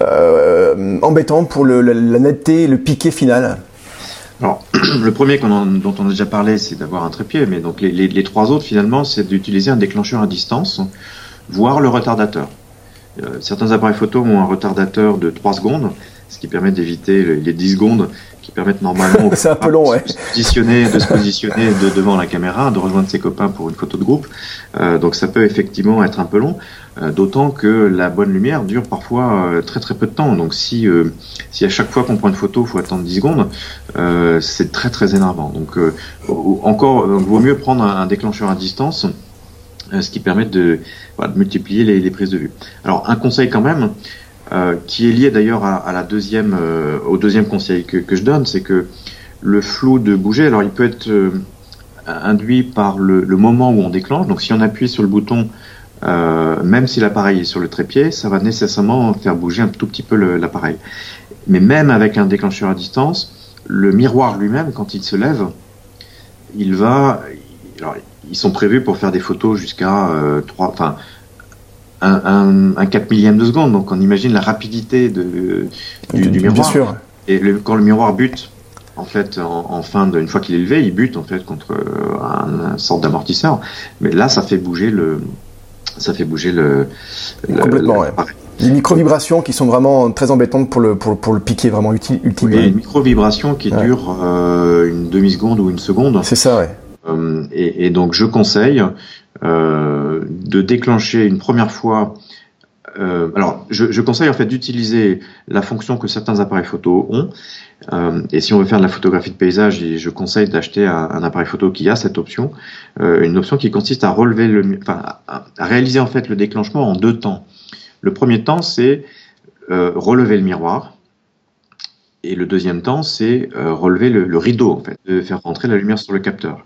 euh, embêtant pour le, la, la netteté, le piqué final? Alors, le premier en, dont on a déjà parlé, c'est d'avoir un trépied, mais donc les, les, les trois autres, finalement, c'est d'utiliser un déclencheur à distance, voire le retardateur. Euh, certains appareils photo ont un retardateur de 3 secondes, ce qui permet d'éviter les 10 secondes qui permettent normalement c'est un peu long, ouais. de se positionner, de se positionner de, devant la caméra, de rejoindre ses copains pour une photo de groupe. Euh, donc ça peut effectivement être un peu long, euh, d'autant que la bonne lumière dure parfois euh, très très peu de temps. Donc si, si à chaque fois qu'on prend une photo, il faut attendre 10 secondes, c'est très très énervant. Donc encore, donc, vaut mieux prendre un, un déclencheur à distance ce qui permet de, voilà, de multiplier les, les, prises de vue. Alors un conseil quand même, euh, qui est lié d'ailleurs à, la deuxième, euh, au deuxième conseil que, je donne, c'est que le flou de bouger, alors il peut être euh, induit par le, moment où on déclenche. Donc si on appuie sur le bouton, même si l'appareil est sur le trépied, ça va nécessairement faire bouger un tout petit peu l'appareil. Mais même avec un déclencheur à distance, le miroir lui-même, quand il se lève, il va, alors, ils sont prévus pour faire des photos jusqu'à euh, 3, enfin un, un, un 4 millième de seconde. Donc on imagine la rapidité de, du, du miroir. Sûr. Et le, quand le miroir bute, en fait, en, en fin de, une fois qu'il est levé, il bute en fait contre un, un sorte d'amortisseur. Mais là, ça fait bouger le, ça fait bouger le. Complètement, le, ouais. Les micro-vibrations qui sont vraiment très embêtantes pour le, pour, pour le piquer vraiment utile. utile. Oui, une micro-vibration qui ouais. dure euh, une demi-seconde ou une seconde. C'est ça, ouais. Euh, et, et, donc je conseille de déclencher une première fois. Euh, alors, je, conseille en fait d'utiliser la fonction que certains appareils photo ont. Euh, et si on veut faire de la photographie de paysage, je conseille d'acheter un, appareil photo qui a cette option, euh, une option qui consiste à relever le, enfin, à, réaliser en fait le déclenchement en deux temps. Le premier temps, c'est euh, relever le miroir. Et le deuxième temps, c'est euh, relever le, le, rideau, en fait, de faire rentrer la lumière sur le capteur.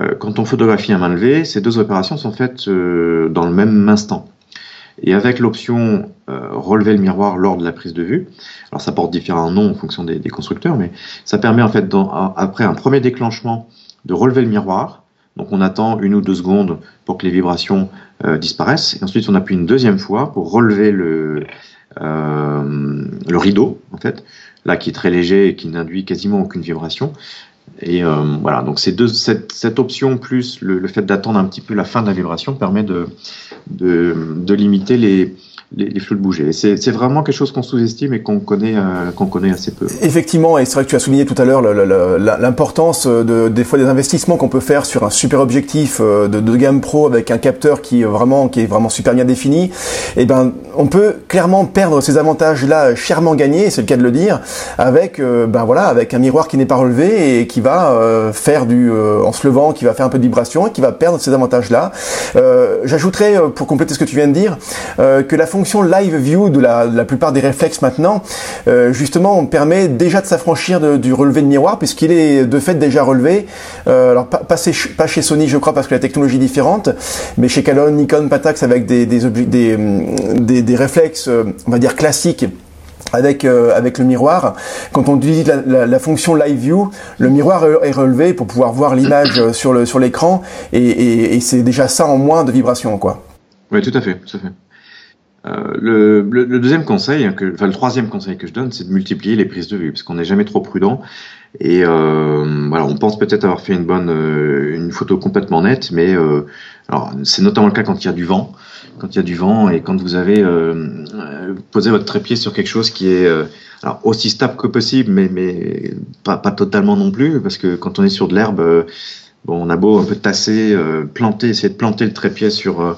Euh, quand on photographie à main levée, ces deux opérations sont faites euh, dans le même instant. Et avec l'option euh, relever le miroir lors de la prise de vue, alors ça porte différents noms en fonction des, des constructeurs, mais ça permet en fait, dans, après un premier déclenchement, de relever le miroir. Donc on attend une ou deux secondes pour que les vibrations euh, disparaissent, et ensuite on appuie une deuxième fois pour relever le, euh, le rideau, en fait, là qui est très léger et qui n'induit quasiment aucune vibration. Et voilà, donc ces deux, cette, cette option plus le, le fait d'attendre un petit peu la fin de la vibration permet de, de, de limiter les, les, les, flux de bouger. C'est vraiment quelque chose qu'on sous-estime et qu'on connaît, euh, qu'on connaît assez peu. Effectivement, et c'est vrai que tu as souligné tout à l'heure l'importance de, des fois des investissements qu'on peut faire sur un super objectif euh, de, de, gamme pro avec un capteur qui est vraiment, qui est vraiment super bien défini. Et eh ben, on peut clairement perdre ces avantages-là chèrement gagnés, c'est le cas de le dire, avec, euh, ben voilà, avec un miroir qui n'est pas relevé et qui va euh, faire du, en se levant, qui va faire un peu de vibration et qui va perdre ces avantages-là. J'ajouterais, pour compléter ce que tu viens de dire, que la fonction live view de la, plupart des réflexes maintenant, euh, justement, on permet déjà de s'affranchir du relevé de miroir puisqu'il est de fait déjà relevé. Euh, alors pas, chez Sony, je crois, parce que la technologie est différente, mais chez Canon, Nikon, Patax avec des des, des réflexes, euh, on va dire classiques avec le miroir. Quand on utilise la, fonction Live View, le miroir est relevé pour pouvoir voir l'image sur l'écran et, et, et c'est déjà ça en moins de vibration quoi. Oui, tout à fait, tout à fait. Euh, le, le, le, deuxième conseil, que, enfin le troisième conseil que je donne, c'est de multiplier les prises de vue, parce qu'on n'est jamais trop prudent. Et euh, voilà, on pense peut-être avoir fait une bonne, euh, une photo complètement nette, mais euh, alors c'est notamment le cas quand il y a du vent, quand il y a du vent et quand vous avez posé votre trépied sur quelque chose qui est alors aussi stable que possible, mais mais pas, pas totalement non plus, parce que quand on est sur de l'herbe, bon, on a beau un peu tasser, planter, essayer de planter le trépied sur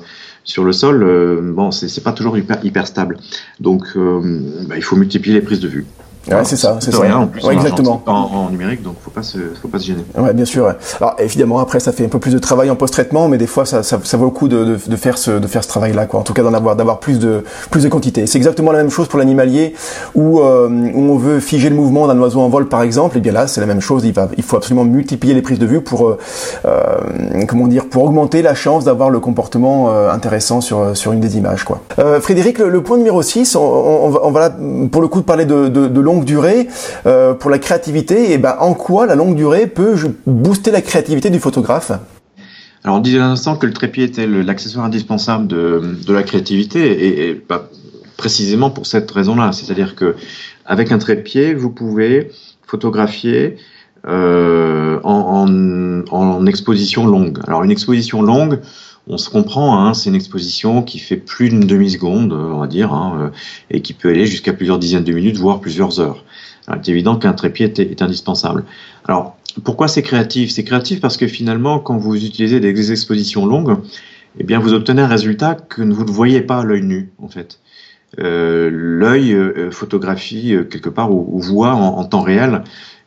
sur le sol, euh, bon, c'est pas toujours hyper, stable. Donc, euh, bah, il faut multiplier les prises de vue. Ouais, c'est ça, c'est ça. Rien, en plus, ouais, exactement. En, en, numérique, donc faut pas se, faut pas se gêner. Ouais, bien sûr. Alors évidemment, après, ça fait un peu plus de travail en post-traitement, mais des fois, ça, ça, ça vaut le coup de, de, de, faire ce, de faire ce travail-là, quoi. En tout cas, d'en avoir, d'avoir plus de, plus de quantité. C'est exactement la même chose pour l'animalier, où, euh, où on veut figer le mouvement d'un oiseau en vol, par exemple. Et bien là, c'est la même chose. Il va, il faut absolument multiplier les prises de vue pour, euh, euh comment dire, pour augmenter la chance d'avoir le comportement euh, intéressant sur, sur une des images, quoi. Frédéric, le, le, point numéro 6, on, on, va, on va là, pour le coup, parler de, de, de durée. Euh, pour la créativité, et ben en quoi la longue durée peut booster la créativité du photographe? Alors on disait à l'instant que le trépied était l'accessoire indispensable de, de, la créativité et, et précisément pour cette raison-là, c'est-à-dire que avec un trépied vous pouvez photographier euh, en, en, exposition longue. Alors une exposition longue, on se comprend, hein, c'est une exposition qui fait plus d'une demi-seconde, on va dire, hein, euh, et qui peut aller jusqu'à plusieurs dizaines de minutes, voire plusieurs heures. Il est évident qu'un trépied est, indispensable. Alors, pourquoi c'est créatif? C'est créatif parce que finalement, quand vous utilisez des expositions longues, eh bien, vous obtenez un résultat que vous ne voyez pas à l'œil nu, en fait. Euh, l'œil euh, photographie euh, quelque part ou, voit en, temps réel.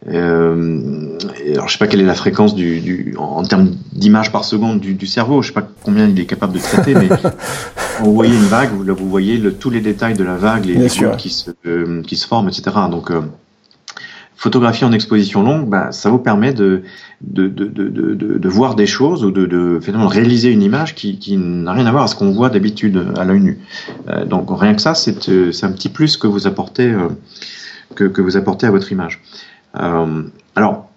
Euh, alors je sais pas quelle est la fréquence du, du en, termes d'images par seconde du, du, cerveau. Je sais pas combien il est capable de traiter, mais vous voyez une vague, vous, vous voyez le, tous les détails de la vague, les, qui se euh, qui se forment, etc. Donc photographier en exposition longue, bah, ça vous permet de, de, de, de, de voir des choses ou de, de finalement réaliser une image qui, qui n'a rien à voir à ce qu'on voit d'habitude à l'œil nu. Euh, donc rien que ça, c'est euh, un petit plus que vous apportez, euh, que, que, vous apportez à votre image. Euh, alors,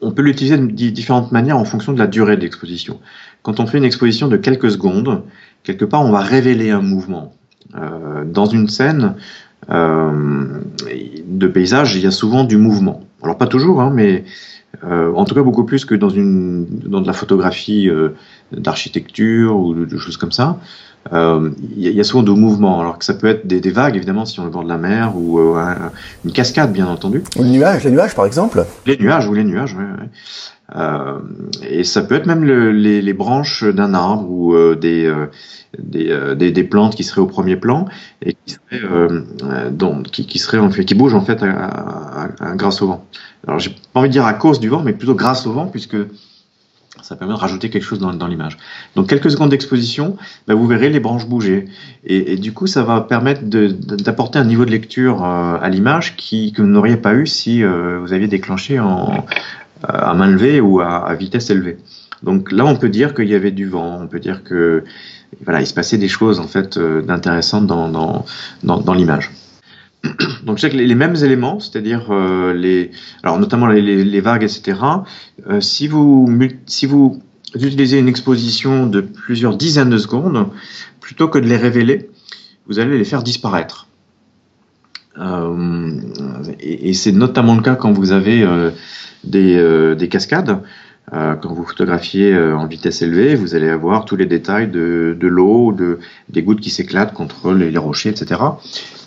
on peut l'utiliser de différentes manières en fonction de la durée de l'exposition. Quand on fait une exposition de quelques secondes, quelque part, on va révéler un mouvement. Euh, dans une scène, euh, de paysage, il y a souvent du mouvement. Alors pas toujours, hein, mais euh, en tout cas beaucoup plus que dans de la photographie d'architecture ou de, choses comme ça. Euh, il y, a souvent de mouvements, alors que ça peut être des, des, vagues évidemment si on est au bord de la mer ou euh, un, une cascade bien entendu. Ou les nuages, les nuages par exemple. Les nuages ou les nuages, oui. ouais. Euh, et ça peut être même le, les, les, branches d'un arbre ou euh, des, euh, des, euh, des, des, plantes qui seraient au premier plan et qui seraient, euh, donc, qui, qui, seraient en fait, qui bougent en fait à, à, à, grâce au vent. Alors j'ai pas envie de dire à cause du vent, mais plutôt grâce au vent puisque ça permet de rajouter quelque chose dans, l'image. Donc quelques secondes d'exposition, ben, vous verrez les branches bouger. Et, du coup, ça va permettre d'apporter un niveau de lecture euh, à l'image qui que vous n'auriez pas eu si euh, vous aviez déclenché en, à main levée ou à, vitesse élevée. Donc là, on peut dire qu'il y avait du vent, on peut dire que voilà, il se passait des choses en fait euh, d'intéressantes dans, dans, dans l'image. Donc sais que les, mêmes éléments, c'est-à-dire euh, les, alors notamment les, les, les vagues, etc. Euh, si vous si vous utilisez une exposition de plusieurs dizaines de secondes, plutôt que de les révéler, vous allez les faire disparaître. et, c'est notamment le cas quand vous avez des, des cascades. Euh, quand vous photographiez euh, en vitesse élevée, vous allez avoir tous les détails de, de l'eau, de, des gouttes qui s'éclatent contre les, rochers, etc.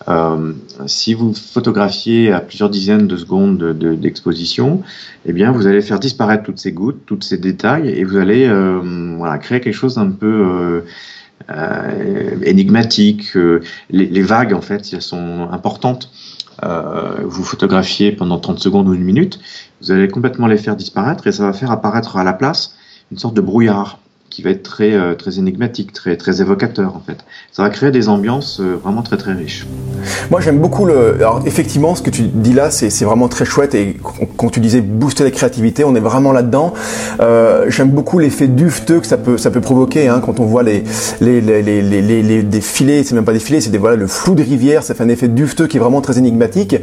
Euh, si vous photographiez à plusieurs dizaines de secondes d'exposition, de, eh bien, vous allez faire disparaître toutes ces gouttes, tous ces détails, et vous allez voilà, créer quelque chose d'un peu énigmatique. Les, les, vagues, en fait, elles sont importantes, vous photographiez pendant 30 secondes ou une minute, vous allez complètement les faire disparaître et ça va faire apparaître à la place une sorte de brouillard qui va être très, euh, très énigmatique, très, très évocateur en fait. Ça va créer des ambiances euh, vraiment très très riches. Moi j'aime beaucoup le... Alors effectivement ce que tu dis là c'est vraiment très chouette et quand tu disais booster la créativité on est vraiment là-dedans. Euh, j'aime beaucoup l'effet dufteux que ça peut, ça peut provoquer hein, quand on voit les, les, les, les, les, les défilés, c'est même pas des filets, c'est des, voilà, le flou de rivière, ça fait un effet dufteux qui est vraiment très énigmatique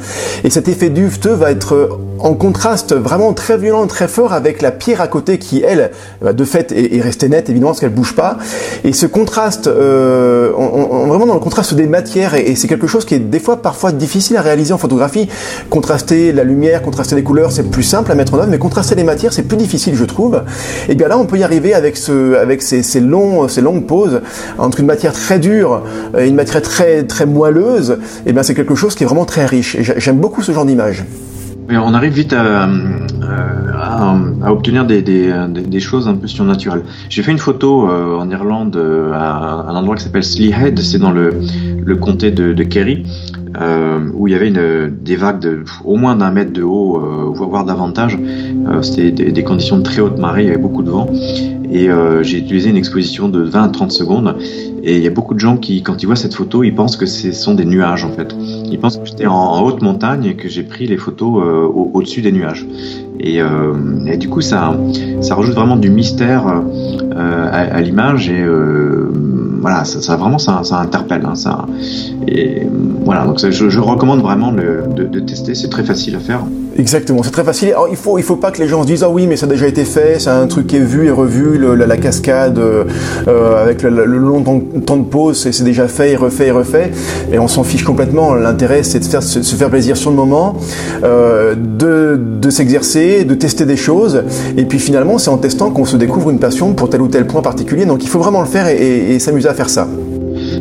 et cet effet dufteux va être en contraste vraiment très violent, très fort avec la pierre à côté qui elle de fait est, est restée nette évidemment parce qu'elle bouge pas. Et ce contraste, euh, vraiment dans le contraste des matières, et, c'est quelque chose qui est des fois parfois difficile à réaliser en photographie. Contraster la lumière, contraster les couleurs, c'est plus simple à mettre en œuvre, mais contraster les matières, c'est plus difficile, je trouve. Et bien là, on peut y arriver avec ce, avec ces, ces longs, ces longues pauses entre une matière très dure et une matière très, très moelleuse. Et bien c'est quelque chose qui est vraiment très riche. Et j'aime beaucoup ce genre d'image on arrive vite à, à, obtenir des, choses un peu surnaturelles. J'ai fait une photo euh, en Irlande euh, à un endroit qui s'appelle Sleehead, c'est dans le, comté de Kerry, euh, où il y avait une, des vagues de au moins d'un mètre de haut, euh, voire davantage. C'était des, des, conditions de très haute marée, il y avait beaucoup de vent. Et j'ai utilisé une exposition de 20 à 30 secondes. Et il y a beaucoup de gens qui, quand ils voient cette photo, ils pensent que ce sont des nuages en fait. Ils pensent que j'étais en, haute montagne et que j'ai pris les photos euh, au-dessus des nuages. Et, euh, et, du coup, ça, ça rajoute vraiment du mystère euh, à, à l'image et euh, voilà, ça, vraiment ça, ça interpelle. Hein, ça, et voilà, donc ça, je, je, recommande vraiment de tester. C'est très facile à faire. Exactement, c'est très facile. Il faut, il faut pas que les gens se disent ah oui, mais ça a déjà été fait, c'est un truc qui est vu et revu, la, cascade euh, avec le, long temps de pause, c'est déjà fait et refait et refait, et on s'en fiche complètement. L'intérêt, c'est de faire, se, faire plaisir sur le moment, euh, de, s'exercer, de tester des choses, et puis finalement, c'est en testant qu'on se découvre une passion pour tel ou tel point particulier. Donc, il faut vraiment le faire et, s'amuser à faire ça.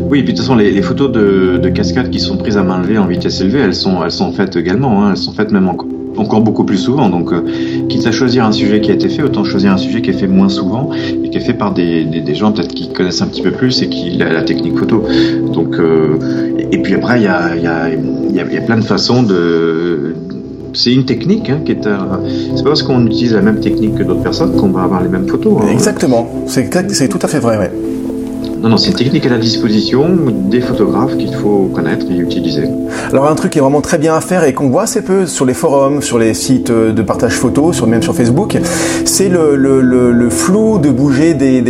Oui, et puis de toute façon, les, photos de, de cascade qui sont prises à main levée en vitesse élevée, elles sont, elles sont faites également. Hein, elles sont faites même encore encore beaucoup plus souvent. Donc, euh, quitte à choisir un sujet qui a été fait, autant choisir un sujet qui est fait moins souvent et qui est fait par des, des, gens peut-être qui connaissent un petit peu plus et qui la, la technique photo. Donc, euh, et, puis après, il y a, y, a, y, a, y a plein de façons de c'est une technique hein, qui est. C'est pas parce qu'on utilise la même technique que d'autres personnes qu'on va avoir les mêmes photos. Hein. Exactement, c'est tout à fait vrai. Ouais. Non, non, c'est une technique à la disposition des photographes qu'il faut connaître et utiliser. Alors un truc qui est vraiment très bien à faire et qu'on voit assez peu sur les forums, sur les sites de partage photo, sur, même sur Facebook, c'est le, flou de bouger des,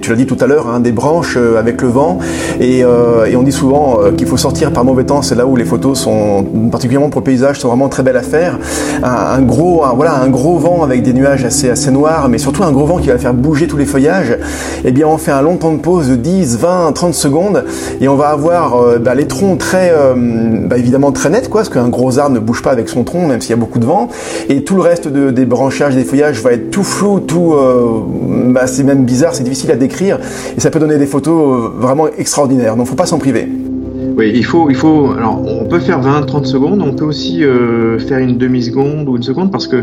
tu l'as dit tout à l'heure, hein, des branches euh, avec le vent. Et, euh, on dit souvent euh, qu'il faut sortir par mauvais temps, c'est là où les photos sont, particulièrement pour le paysage, sont vraiment très belles à faire. Un, gros, voilà, un gros vent avec des nuages assez, assez noirs, mais surtout un gros vent qui va faire bouger tous les feuillages. Eh bien, on fait un long temps de pause de 10, 20, 30 secondes et on va avoir euh, bah, les troncs très euh, bah, évidemment très nets quoi, parce qu'un gros arbre ne bouge pas avec son tronc même s'il y a beaucoup de vent et tout le reste de, des branchages, des feuillages va être tout flou, tout euh, bah, c'est même bizarre, c'est difficile à décrire et ça peut donner des photos vraiment extraordinaires. Donc faut pas s'en priver. Oui, il faut, il faut. Alors, on peut faire 20-30 secondes. On peut aussi euh, faire une demi seconde ou une seconde parce que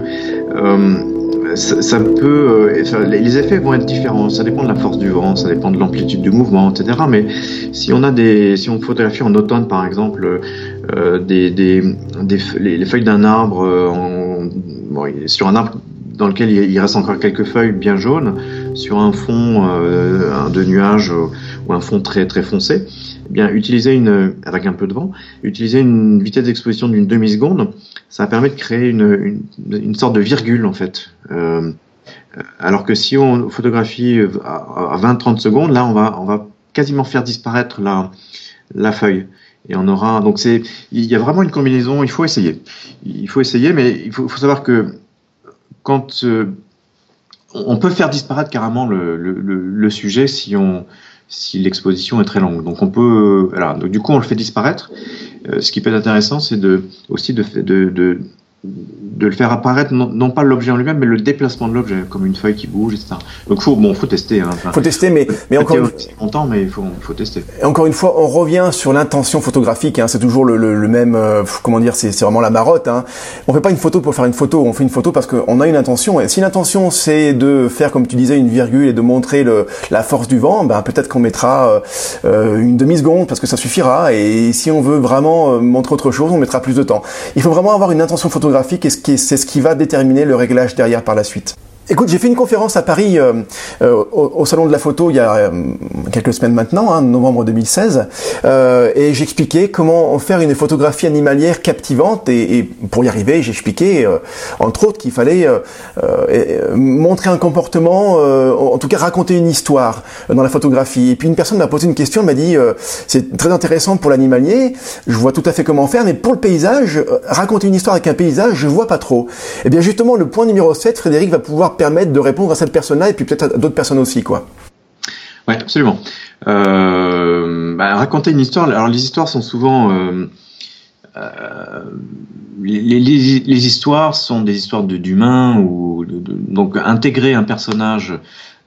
euh, ça, peut, euh, les effets vont être différents. Ça dépend de la force du vent, ça dépend de l'amplitude du mouvement, etc. Mais si on a des, si on photographie en automne, par exemple, euh, des, des, des, les, feuilles d'un arbre euh, bon, sur un arbre dans lequel il reste encore quelques feuilles bien jaunes, sur un fond euh, de nuages ou un fond très très foncé, eh bien utiliser une avec un peu de vent, utiliser une vitesse d'exposition d'une demi seconde ça permet de créer une, une, sorte de virgule en fait. Euh, alors que si on photographie à 20-30 secondes, là on va, on va quasiment faire disparaître la, la feuille. Et on aura donc c'est il y a vraiment une combinaison. Il faut essayer. Il faut essayer, mais il faut, savoir que quand euh, on peut faire disparaître carrément le, le, le, sujet si on si l'exposition est très longue. Donc on peut voilà. Donc du coup on le fait disparaître ce qui peut être intéressant, c'est de, aussi de, de, de de le faire apparaître, non, pas l'objet en lui-même, mais le déplacement de l'objet, comme une feuille qui bouge, etc. Donc faut, bon, faut tester. Hein, faut tester, mais, mais encore une fois, mais il faut, faut tester. Et encore une fois, on revient sur l'intention photographique. Hein, c'est toujours le, le, même, euh, comment dire, c'est vraiment la marotte. Hein. On fait pas une photo pour faire une photo, on fait une photo parce qu'on a une intention. Et si l'intention c'est de faire, comme tu disais, une virgule et de montrer le, la force du vent, ben peut-être qu'on mettra euh, euh une demi seconde parce que ça suffira. Et si on veut vraiment montrer autre chose, on mettra plus de temps. Il faut vraiment avoir une intention photographique et c'est ce qui va déterminer le réglage derrière par la suite. Écoute, j'ai fait une conférence à Paris euh, euh, au, salon de la photo il y a euh, quelques semaines maintenant, hein, novembre 2016, et j'expliquais comment faire une photographie animalière captivante. Et, pour y arriver, j'expliquais entre autres qu'il fallait montrer un comportement, en tout cas raconter une histoire dans la photographie. Et puis une personne m'a posé une question, m'a dit c'est très intéressant pour l'animalier, je vois tout à fait comment faire, mais pour le paysage, raconter une histoire avec un paysage, je vois pas trop. Et eh bien justement, le point numéro 7, Frédéric va pouvoir permettre de répondre à cette personne-là et puis peut-être à d'autres personnes aussi, quoi. Ouais, absolument. Euh, bah, raconter une histoire. Alors les histoires sont souvent euh, euh, les, histoires sont des histoires d'humains ou donc intégrer un personnage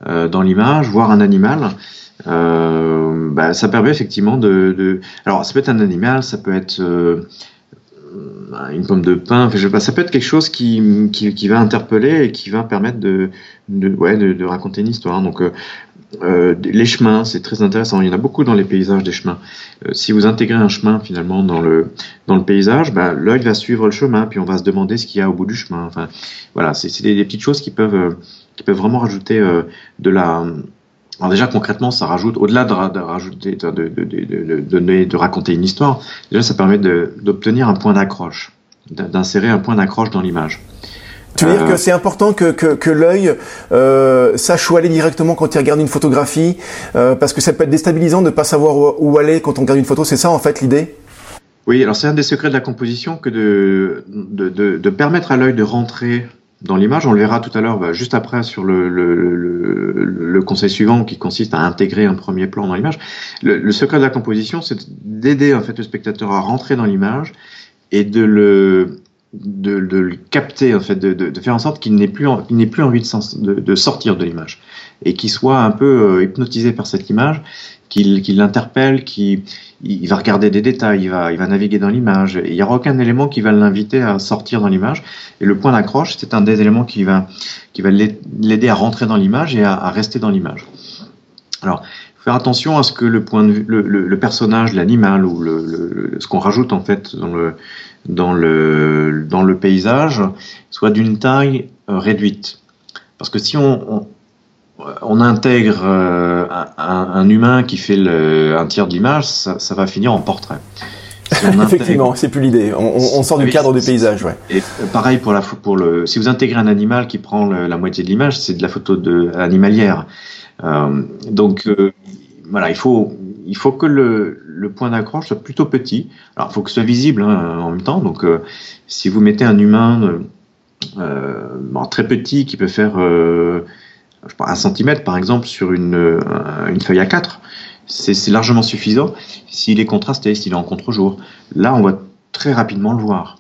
dans l'image, voire un animal. Bah, ça permet effectivement de, Alors, ça peut être un animal, ça peut être une pomme de pain, je sais pas, ça peut être quelque chose qui, qui, qui, va interpeller et qui va permettre de, de, ouais, de, de raconter une histoire. Donc, euh, euh les chemins, c'est très intéressant. Il y en a beaucoup dans les paysages des chemins. Euh, si vous intégrez un chemin finalement dans le dans le paysage, bah, l'œil va suivre le chemin, puis on va se demander ce qu'il y a au bout du chemin. Enfin, voilà, c'est des, des, petites choses qui peuvent euh, qui peuvent vraiment rajouter de la alors déjà concrètement, ça rajoute, au-delà de, de, rajouter, de, de, de, de, raconter une histoire, déjà ça permet d'obtenir un point d'accroche, d'insérer un point d'accroche dans l'image. Tu veux dire que euh, c'est important que, que, que l'œil euh, sache où aller directement quand il regarde une photographie, euh, parce que ça peut être déstabilisant de ne pas savoir où, où, aller quand on regarde une photo. C'est ça en fait l'idée? Oui, alors c'est un des secrets de la composition que de, de, de, de permettre à l'œil de rentrer dans l'image. On le verra tout à l'heure, bah, juste après, sur le, le, le, le, conseil suivant qui consiste à intégrer un premier plan dans l'image. Le, secret de la composition, c'est d'aider en fait le spectateur à rentrer dans l'image et de le de, de, le capter en fait, de, de, de faire en sorte qu'il n'ait plus, n'ait plus envie de, de, sortir de l'image et qu'il soit un peu euh, hypnotisé par cette image, qu'il, qu'il l'interpelle, qu'il il va regarder des détails, il va, il va naviguer dans l'image. Il n'y aura aucun élément qui va l'inviter à sortir dans l'image. Et le point d'accroche, c'est un des éléments qui va, qui va l'aider à rentrer dans l'image et à, rester dans l'image. Alors, faire attention à ce que le point de vue, le, le, personnage, l'animal ou le, ce qu'on rajoute en fait dans le, dans le, dans le paysage soit d'une taille euh, réduite. Parce que si on, on intègre euh, un, un, humain qui fait le, un tiers de l'image, ça, ça, va finir en portrait. Si Effectivement, c'est plus l'idée. On, on, sort du cadre du paysage, ouais. Et pareil pour la pour le. Si vous intégrez un animal qui prend le, la moitié de l'image, c'est de la photo de animalière. Euh, donc euh, voilà, il faut il faut que le, le point d'accroche soit plutôt petit. Alors, il faut que ce soit visible hein, en même temps. Donc, euh, si vous mettez un humain euh, bon, très petit qui peut faire je sais pas, un centimètre par exemple sur une, euh, une feuille à 4 c'est largement suffisant s'il est contrasté, s'il est en contre-jour. Là, on va très rapidement le voir.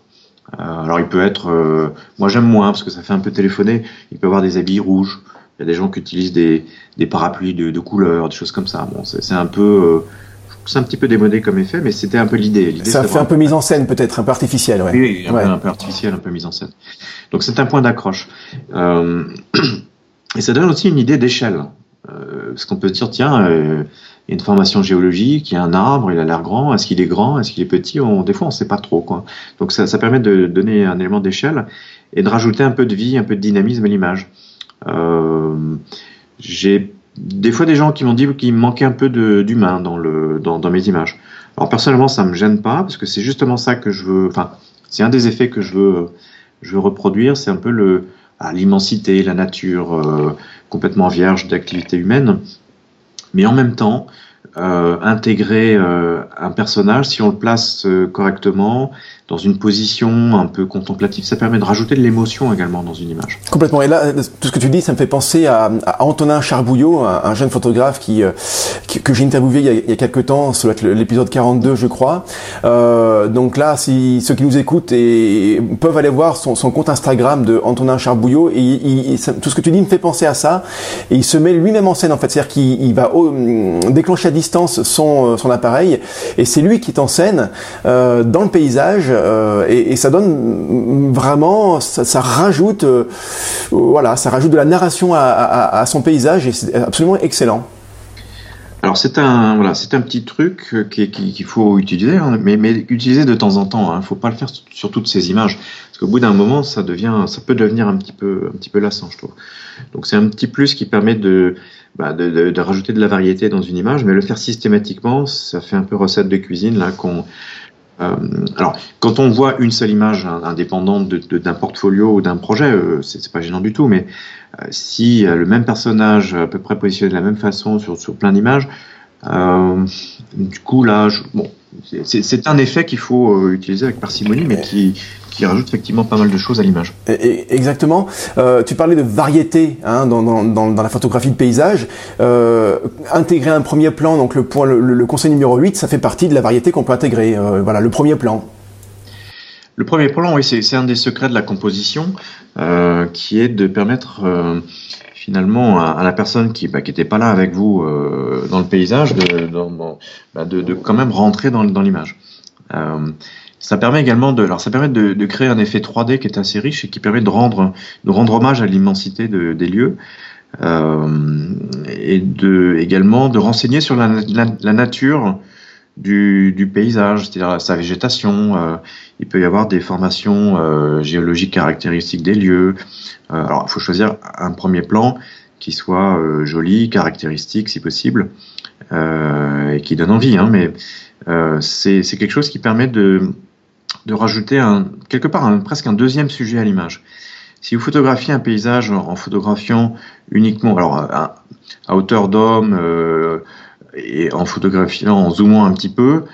Euh, alors, il peut être, euh, moi j'aime moins parce que ça fait un peu téléphoner. Il peut avoir des habits rouges. Il y a des gens qui utilisent des, des parapluies de, de couleurs, des choses comme ça. Bon, c'est un peu, c'est un petit peu démodé comme effet, mais c'était un peu l'idée. Ça fait un peu mise en scène, peut-être, un peu artificiel, ouais. Oui, un, Peu, un, peu, artificiel, un peu mise en scène. Donc c'est un point d'accroche. Euh, Et ça donne aussi une idée d'échelle. Euh, parce qu'on peut se dire, tiens, euh, il y a une formation géologique, il y a un arbre, il a l'air grand, est-ce qu'il est grand, est-ce qu'il est petit on, Des fois, on ne sait pas trop. Quoi. Donc ça, ça permet de donner un élément d'échelle et de rajouter un peu de vie, un peu de dynamisme à l'image. Euh, J'ai des fois des gens qui m'ont dit qu'il me manquait un peu d'humain dans, dans, mes images. Alors personnellement, ça me gêne pas, parce que c'est justement ça que je veux... Enfin, c'est un des effets que je veux, je veux reproduire, c'est un peu le à l'immensité, la nature euh, complètement vierge d'activité humaine. Mais en même temps, euh, intégrer euh, un personnage, si on le place euh, correctement, dans une position un peu contemplative, ça permet de rajouter de l'émotion également dans une image. Complètement. Et là, tout ce que tu dis, ça me fait penser à, à Antonin Charbouillot, un, un jeune photographe qui, qui que j'ai interviewé il y, a, il y a quelques temps, ça doit être l'épisode 42, je crois. Euh, donc là, si ceux qui nous écoutent et, peuvent aller voir son, son compte Instagram de Antonin Charbouillot, et il, tout ce que tu dis me fait penser à ça. Et il se met lui-même en scène en fait, c'est-à-dire qu'il va déclencher à distance son, son appareil, et c'est lui qui est en scène euh, dans le paysage euh, et, ça donne vraiment, ça, rajoute, euh, voilà, ça rajoute de la narration à, son paysage et c'est absolument excellent. Alors c'est un voilà, c'est un petit truc qu'il faut utiliser, hein, mais, mais utiliser de temps en temps. Il hein. ne faut pas le faire sur toutes ces images, parce qu'au bout d'un moment, ça devient, ça peut devenir un petit peu, un petit peu lassant, je trouve. Donc c'est un petit plus qui permet de, bah, de, de, de, rajouter de la variété dans une image, mais le faire systématiquement, ça fait un peu recette de cuisine là qu'on euh, alors, quand on voit une seule image indépendante d'un portfolio ou d'un projet, euh, c'est pas gênant du tout. Mais euh, si le même personnage à peu près positionné de la même façon sur, sur plein d'images, du coup là, je, bon, c'est un effet qu'il faut utiliser avec parcimonie, mais qui, qui rajoute effectivement pas mal de choses à l'image. Exactement. Euh, tu parlais de variété hein, dans, dans, dans, la photographie de paysage. Euh, intégrer un premier plan, donc le, point, le, conseil numéro 8, ça fait partie de la variété qu'on peut intégrer. Euh, voilà, le premier plan. Le premier plan, oui, c'est un des secrets de la composition, euh, qui est de permettre euh, finalement à, la personne qui n'était bah, pas là avec vous euh, dans le paysage de, bah, de, de, quand même rentrer dans, dans l'image. Ça permet également de, alors ça permet de, de, créer un effet 3D qui est assez riche et qui permet de rendre, de rendre hommage à l'immensité de, des lieux euh, et de, également de renseigner sur la, la, nature du, du paysage, c'est-à-dire sa végétation. Euh, il peut y avoir des formations euh, géologiques caractéristiques des lieux. Euh, alors, il faut choisir un premier plan qui soit euh, joli, caractéristique si possible, et qui donne envie. Hein, mais c'est quelque chose qui permet de de rajouter un, quelque part presque un deuxième sujet à l'image. Si vous photographiez un paysage en, photographiant uniquement, alors à, hauteur d'homme euh, et en photographiant, en zoomant un petit peu,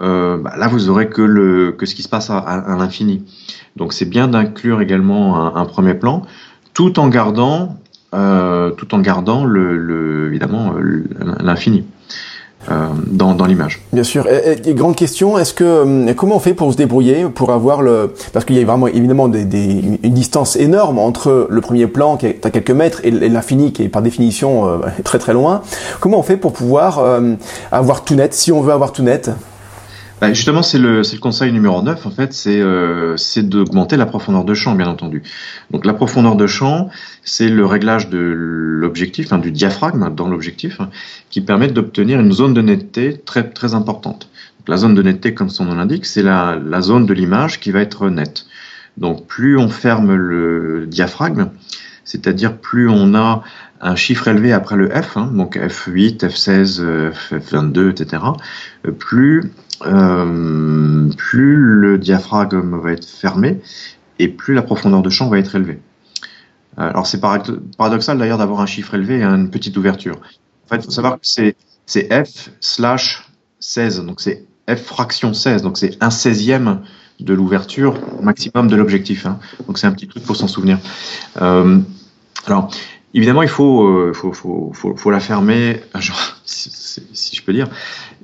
euh, bah là vous aurez que le que ce qui se passe à, à, l'infini. Donc c'est bien d'inclure également un, un, premier plan, tout en gardant euh, tout en gardant le, le évidemment l'infini. Euh, dans, l'image. Bien sûr. Grande question, est-ce que euh, comment on fait pour se débrouiller, pour avoir le parce qu'il y a vraiment évidemment une distance énorme entre le premier plan qui est à quelques mètres et l'infini qui est par définition euh, très très loin. Comment on fait pour pouvoir avoir tout net si on veut avoir tout net? Bah, justement, c'est le, conseil numéro 9, en fait, c'est euh, d'augmenter la profondeur de champ, bien entendu. Donc la profondeur de champ, c'est le réglage de l'objectif, hein, du diaphragme dans l'objectif, hein, qui permet d'obtenir une zone de netteté très, très importante. La zone de netteté, comme son nom l'indique, c'est la, la zone de l'image qui va être nette. Donc plus on ferme le diaphragme, c'est-à-dire plus on a un chiffre élevé après le F, hein, donc F8, F16, F22, etc., plus le diaphragme va être fermé et plus la profondeur de champ va être élevée. Alors c'est paradoxal d'ailleurs d'avoir un chiffre élevé et une petite ouverture. En fait, il faut savoir que c'est F slash 16, donc c'est F fraction 16, donc c'est un seizième de l'ouverture maximum de l'objectif. Hein. Donc c'est un petit truc pour s'en souvenir. Euh, alors évidemment il faut, euh, faut, faut, faut, faut, la fermer, genre, si, je peux dire.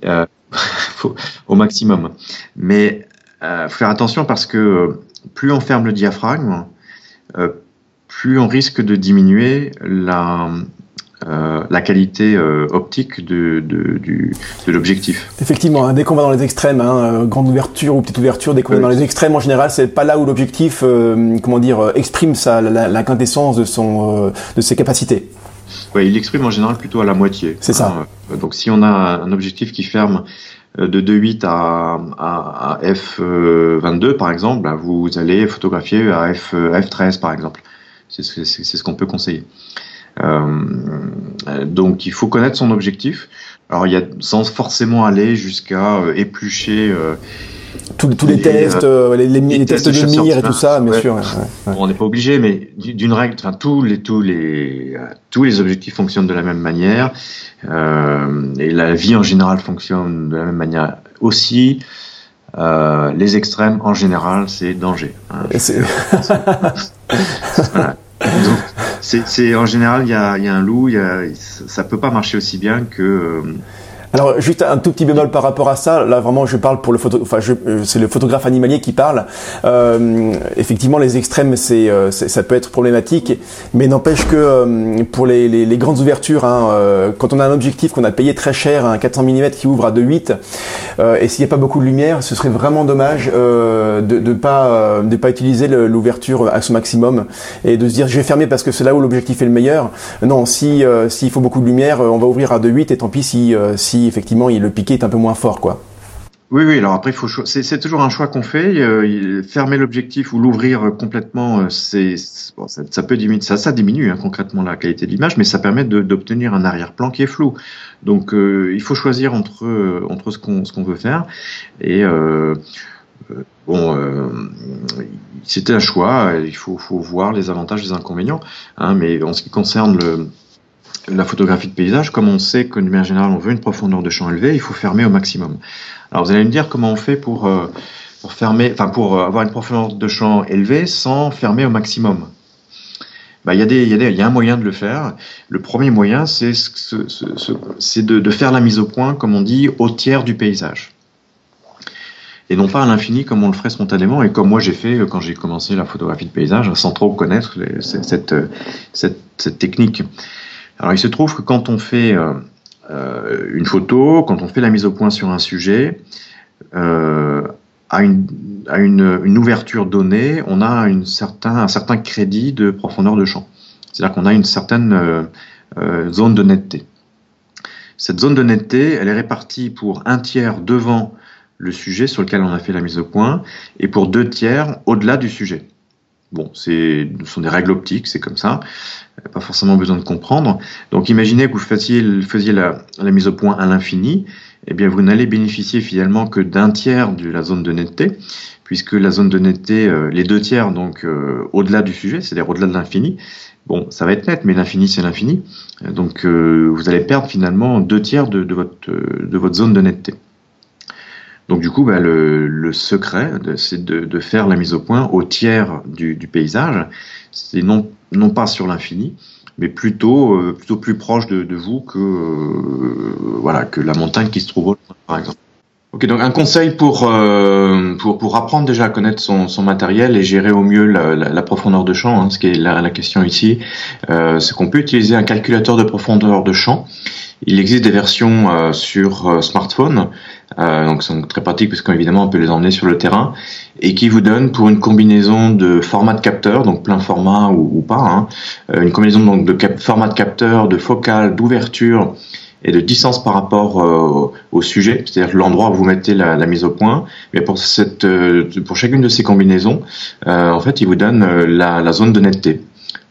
Euh, au maximum. Mais euh, faut faire attention parce que euh, plus on ferme le diaphragme, euh, plus on risque de diminuer la, euh, la qualité euh, optique de, de, du, de l'objectif. Effectivement, hein, dès qu'on va dans les extrêmes, hein, grande ouverture ou petite ouverture, dès qu'on va dans les extrêmes en général, c'est pas là où l'objectif, comment dire, exprime sa, la, la quintessence de son, de ses capacités. Ouais, il exprime en général plutôt à la moitié. C'est ça. donc si on a un objectif qui ferme euh, de 2.8 à, à, à F22 par exemple, bah, vous allez photographier à F, F13 par exemple. C'est ce, ce qu'on peut conseiller. Euh, donc il faut connaître son objectif. Alors il y a sans forcément aller jusqu'à euh, éplucher euh, tous, les tests, les, tests, de mire et tout ça, bien sûr. On n'est pas obligé, mais d'une règle, enfin tous les tous les tous les objectifs fonctionnent de la même manière et la vie en général fonctionne de la même manière aussi. les extrêmes, en général, c'est danger. Hein. c'est en général, il y a, y a, un loup, y a, ça peut pas marcher aussi bien que euh, alors juste un tout petit bémol par rapport à ça. Là vraiment, je parle pour le photo. Enfin, euh, c'est le photographe animalier qui parle. Euh, effectivement, les extrêmes, c'est euh, ça peut être problématique, mais n'empêche que euh, pour les, les, les, grandes ouvertures, hein, quand on a un objectif qu'on a payé très cher, un 400 mm qui ouvre à 2.8, et s'il n'y a pas beaucoup de lumière, ce serait vraiment dommage de ne pas de pas utiliser l'ouverture à son maximum et de se dire je vais fermer parce que c'est là où l'objectif est le meilleur. Non, si s'il faut beaucoup de lumière, on va ouvrir à 2.8 et tant pis si si effectivement le piqué est un peu moins fort, quoi. Oui, oui. Alors après, c'est toujours un choix qu'on fait. Euh, fermer l'objectif ou l'ouvrir complètement, euh, ça, peut diminuer, ça, diminue hein, concrètement la qualité de l'image, mais ça permet d'obtenir un arrière-plan qui est flou. Donc, euh, il faut choisir entre entre ce qu'on ce qu'on veut faire. Et bon, c'était un choix. Il faut voir les avantages les inconvénients. Hein, mais en ce qui concerne le la photographie de paysage, comme on sait que de manière générale on veut une profondeur de champ élevée, il faut fermer au maximum. Alors vous allez me dire comment on fait pour, euh, pour fermer, enfin pour euh, avoir une profondeur de champ élevée sans fermer au maximum. Bah, il y, a des, y, a y a un moyen de le faire. Le premier moyen, c'est ce, ce, de, de faire la mise au point, comme on dit, au tiers du paysage et non pas à l'infini comme on le ferait spontanément et comme moi j'ai fait euh, quand j'ai commencé la photographie de paysage sans trop connaître cette, cette, cette, technique. Alors il se trouve que quand on fait euh, euh, une photo, quand on fait la mise au point sur un sujet, euh, à, une, à une, une, ouverture donnée, on a une certain, un certain crédit de profondeur de champ. C'est-à-dire qu'on a une certaine zone de netteté. Cette zone de netteté, elle est répartie pour un tiers devant le sujet sur lequel on a fait la mise au point et pour deux tiers au-delà du sujet. Bon, ce sont des règles optiques, c'est comme ça. Pas forcément besoin de comprendre. Donc, imaginez que vous fassiez, faisiez la, mise au point à l'infini. Eh bien, vous n'allez bénéficier finalement que d'un tiers de la zone de netteté, puisque la zone de netteté, euh, les deux tiers, donc euh, au-delà du sujet, c'est-à-dire au-delà de l'infini, bon, ça va être net, mais l'infini, c'est l'infini. Donc, euh, vous allez perdre finalement deux tiers de, de, votre, de votre zone de netteté. Donc du coup, bah, le, le, secret, c'est de, de, faire la mise au point au tiers du, du paysage, c'est non, non pas sur l'infini, mais plutôt, euh, plutôt plus proche de, de vous que, euh, voilà, que la montagne qui se trouve au par exemple. Ok, donc un conseil pour, euh, pour, pour apprendre déjà à connaître son, son matériel et gérer au mieux la, la, la profondeur de champ, hein, ce qui est la, la question ici, euh, c'est qu'on peut utiliser un calculateur de profondeur de champ. Il existe des versions euh, sur smartphone euh, donc c'est très pratique parce on peut les emmener sur le terrain et qui vous donne pour une combinaison de format de capteur, donc plein format ou, pas, hein, euh, une combinaison donc de cap format de capteur, de focale, d'ouverture et de distance par rapport euh, au sujet, c'est-à-dire l'endroit où vous mettez la, la, mise au point. Mais pour cette, euh, pour chacune de ces combinaisons, en fait, il vous donne la, la zone de netteté.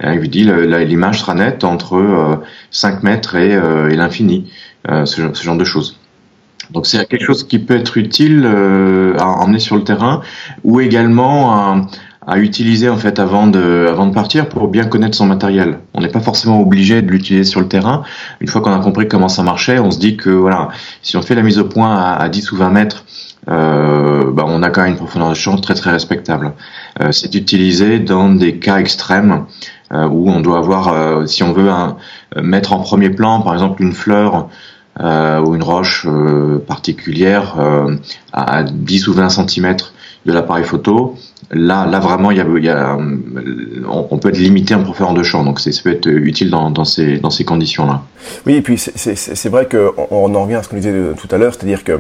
Il vous dit l'image sera nette entre 5 mètres et, et l'infini, ce, ce genre de choses. Donc c'est quelque chose qui peut être utile euh, à emmener sur le terrain ou également à, utiliser en fait avant de, partir pour bien connaître son matériel. On n'est pas forcément obligé de l'utiliser sur le terrain. Une fois qu'on a compris comment ça marchait, on se dit que voilà, si on fait la mise au point à, à 10 ou 20 mètres, euh, bah, on a quand même une profondeur de champ très très respectable. Euh, c'est utilisé dans des cas extrêmes euh, où on doit avoir, euh, si on veut un, mettre en premier plan par exemple une fleur euh, ou une roche euh, particulière euh, à 10 ou 20 cm de l'appareil photo, là, là vraiment, il y a, il y a on, peut être limité en profondeur de champ, donc ça peut être utile dans, dans ces, dans ces conditions-là. Oui, et puis c'est vrai qu'on on en revient à ce qu'on disait tout à l'heure, c'est-à-dire que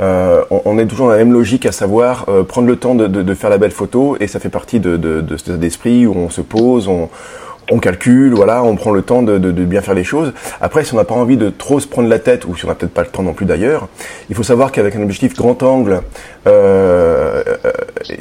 euh, on, est toujours dans la même logique, à savoir euh, prendre le temps de, de, de, faire la belle photo, et ça fait partie de, de, de cet état d'esprit où on se pose, on on calcule, voilà, on prend le temps de, bien faire les choses. Après, si on n'a pas envie de trop se prendre la tête, ou si on n'a peut-être pas le temps non plus d'ailleurs, il faut savoir qu'avec un objectif grand angle, euh,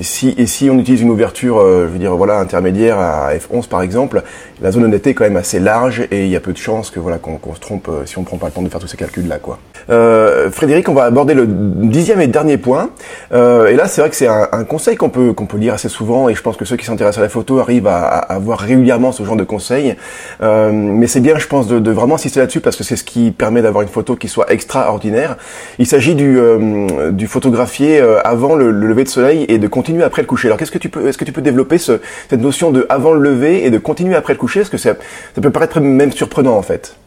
si, et si on utilise une ouverture, euh, je veux dire, voilà, intermédiaire à f11 par exemple, la zone de netteté est quand même assez large et il y a peu de chances que voilà qu'on se trompe euh, si on ne prend pas le temps de faire tous ces calculs là, quoi. Euh, Frédéric, on va aborder le dixième et dernier point. Euh, et là, c'est vrai que c'est un, un, conseil qu'on peut qu'on peut lire assez souvent, et je pense que ceux qui s'intéressent à la photo arrivent à, à, voir régulièrement ce genre de conseils. Euh, mais c'est bien, je pense, de, de vraiment insister là-dessus parce que c'est ce qui permet d'avoir une photo qui soit extraordinaire. Il s'agit du, euh, du photographier euh, avant le, le, lever de soleil et de continuer après le coucher. Alors, qu'est-ce que tu peux, est-ce que tu peux développer ce, cette notion de avant le lever et de continuer après le coucher? Est-ce que ça, ça peut paraître même surprenant en fait?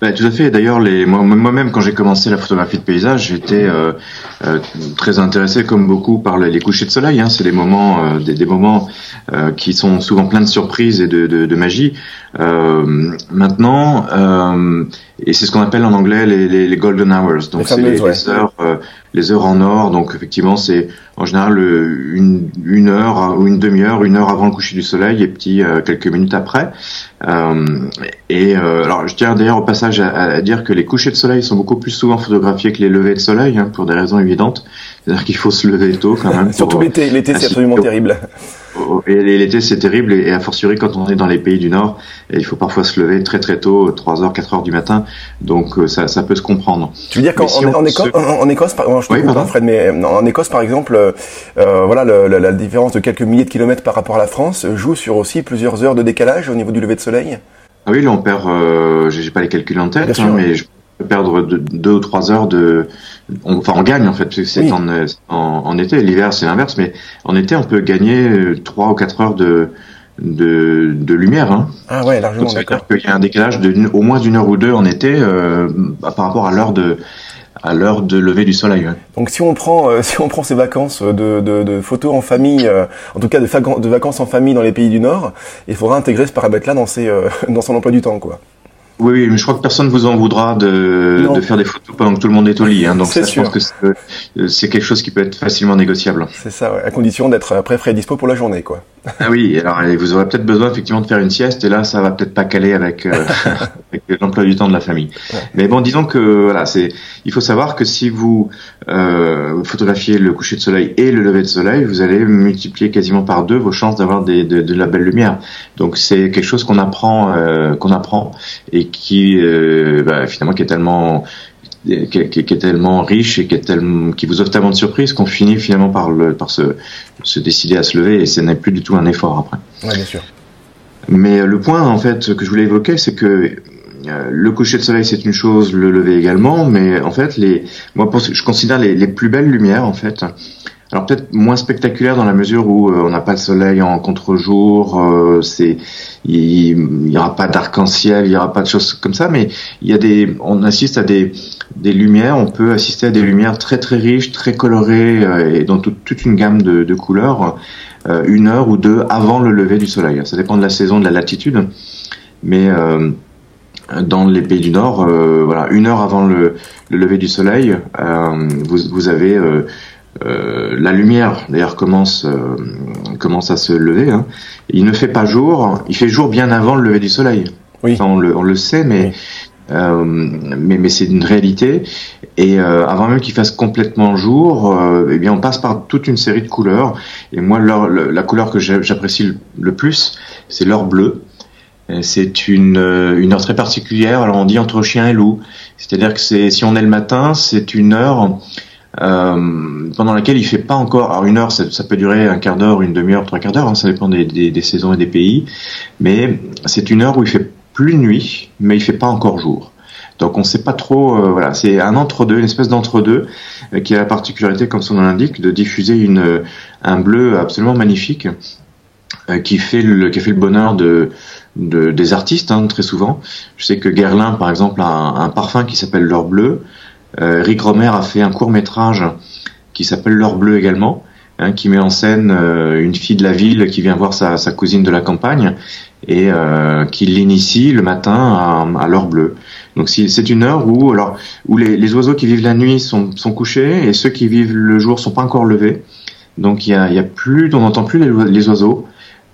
Bah, tout à fait. D'ailleurs, les, moi-même, quand j'ai commencé la photographie de paysage, j'étais euh, euh, très intéressé, comme beaucoup, par les, couchers de soleil. Hein. C'est des moments, euh, des, des, moments euh, qui sont souvent pleins de surprises et de, de, de magie. Euh, maintenant, et c'est ce qu'on appelle en anglais les, les, les golden hours. Donc, c'est les, les, heures, les heures en or. Donc, effectivement, c'est en général une, une heure ou une demi-heure, une heure avant le coucher du soleil et petit quelques minutes après. et alors, je tiens d'ailleurs au passage à, à, dire que les couchers de soleil sont beaucoup plus souvent photographiés que les levées de soleil, hein, pour des raisons évidentes. C'est-à-dire qu'il faut se lever tôt quand même. Surtout l'été, l'été c'est absolument terrible. Et l'été c'est terrible et, a fortiori quand on est dans les pays du Nord, il faut parfois se lever très très tôt, 3 heures, 4 heures du matin, donc euh, ça, ça peut se comprendre. Tu veux dire qu'en si en, Écosse, en, Écosse, par, je oui, coupe, Fred, mais en Écosse par exemple, euh, voilà, le, la, la différence de quelques milliers de kilomètres par rapport à la France joue sur aussi plusieurs heures de décalage au niveau du lever de soleil? Ah oui, là on perd, euh, j'ai pas les calculs en tête, hein, mais je perdre de, deux ou trois heures de, on, enfin on gagne en fait, c'est oui. en, en, en, été. L'hiver c'est l'inverse, mais en été on peut gagner trois ou quatre heures de de, de lumière. Hein. Ah ouais, largement. Donc ça veut dire qu'il y a un décalage de au moins d'une heure ou deux en été euh, par rapport à l'heure de à l'heure de lever du soleil. Ouais. Donc si on prend euh, si on prend ces vacances de, de, de photos en famille, euh, en tout cas de, de, vacances en famille dans les pays du Nord, il faudra intégrer ce paramètre-là dans ses euh, dans son emploi du temps, quoi. Oui, oui, mais je crois que personne vous en voudra de, de faire des photos pendant que tout le monde est au lit. Hein, donc ça, je pense que c'est quelque chose qui peut être facilement négociable. C'est ça, ouais, à condition d'être après frais dispo pour la journée, quoi. Ah oui, alors vous aurez peut-être besoin effectivement de faire une sieste, et là, ça va peut-être pas caler avec, euh, avec l'emploi du temps de la famille. Ouais. Mais bon, disons que voilà, c'est, il faut savoir que si vous euh, photographiez le coucher de soleil et le lever de soleil, vous allez multiplier quasiment par deux vos chances d'avoir des, de, de, la belle lumière. Donc c'est quelque chose qu'on apprend, euh, qu'on apprend et qui euh, bah, finalement qui est tellement qui, est tellement riche et qui est tellement qui vous offre tellement de surprises qu'on finit finalement par le par se, se décider à se lever et ce n'est plus du tout un effort après. Ouais, bien sûr. Mais le point en fait que je voulais évoquer, c'est que euh, le coucher de soleil c'est une chose, le lever également, mais en fait les moi je considère les, plus belles lumières en fait alors peut-être moins spectaculaire dans la mesure où euh, on n'a pas le soleil en contre-jour, euh, c'est il n'y aura pas d'arc-en-ciel, il n'y aura pas de choses comme ça, mais il y a des, on assiste à des, des lumières, on peut assister à des lumières très très riches, très colorées euh, et dans toute, une gamme de, de couleurs, euh, une heure ou deux avant le lever du soleil. Ça dépend de la saison, de la latitude, mais euh, dans les pays du Nord, voilà, une heure avant le, le lever du soleil, vous, vous avez euh, la lumière d'ailleurs commence euh, commence à se lever. Hein. Il ne fait pas jour, il fait jour bien avant le lever du soleil. Oui. Enfin, on, le, on, le, sait, mais oui. euh, mais, mais c'est une réalité. Et euh, avant même qu'il fasse complètement jour, eh bien on passe par toute une série de couleurs. Et moi, la couleur que j'apprécie le, le, plus, c'est l'or bleu. C'est une, une heure très particulière. Alors on dit entre chien et loup. C'est-à-dire que c'est si on est le matin, c'est une heure euh, pendant laquelle il fait pas encore. Alors une heure, ça, peut durer un quart d'heure, une demi-heure, trois quarts d'heure, hein, ça dépend des, saisons et des pays. Mais c'est une heure où il fait plus nuit, mais il fait pas encore jour. Donc on sait pas trop. Euh, voilà, c'est un entre-deux, une espèce d'entre-deux euh, qui a la particularité, comme son nom l'indique, de diffuser un bleu absolument magnifique euh, qui fait le qui fait le bonheur de de, des artistes hein, très souvent. Je sais que Guerlain, par exemple, a un, parfum qui s'appelle l'or bleu, euh, Rick Romer a fait un court métrage qui s'appelle L'heure bleue également, hein, qui met en scène euh, une fille de la ville qui vient voir sa, sa cousine de la campagne et euh, qui l'initie le matin à, à l'heure bleue. Donc c'est une heure où alors où les, les, oiseaux qui vivent la nuit sont, sont, couchés et ceux qui vivent le jour sont pas encore levés. Donc il y a, y a plus, on n'entend plus les, les oiseaux.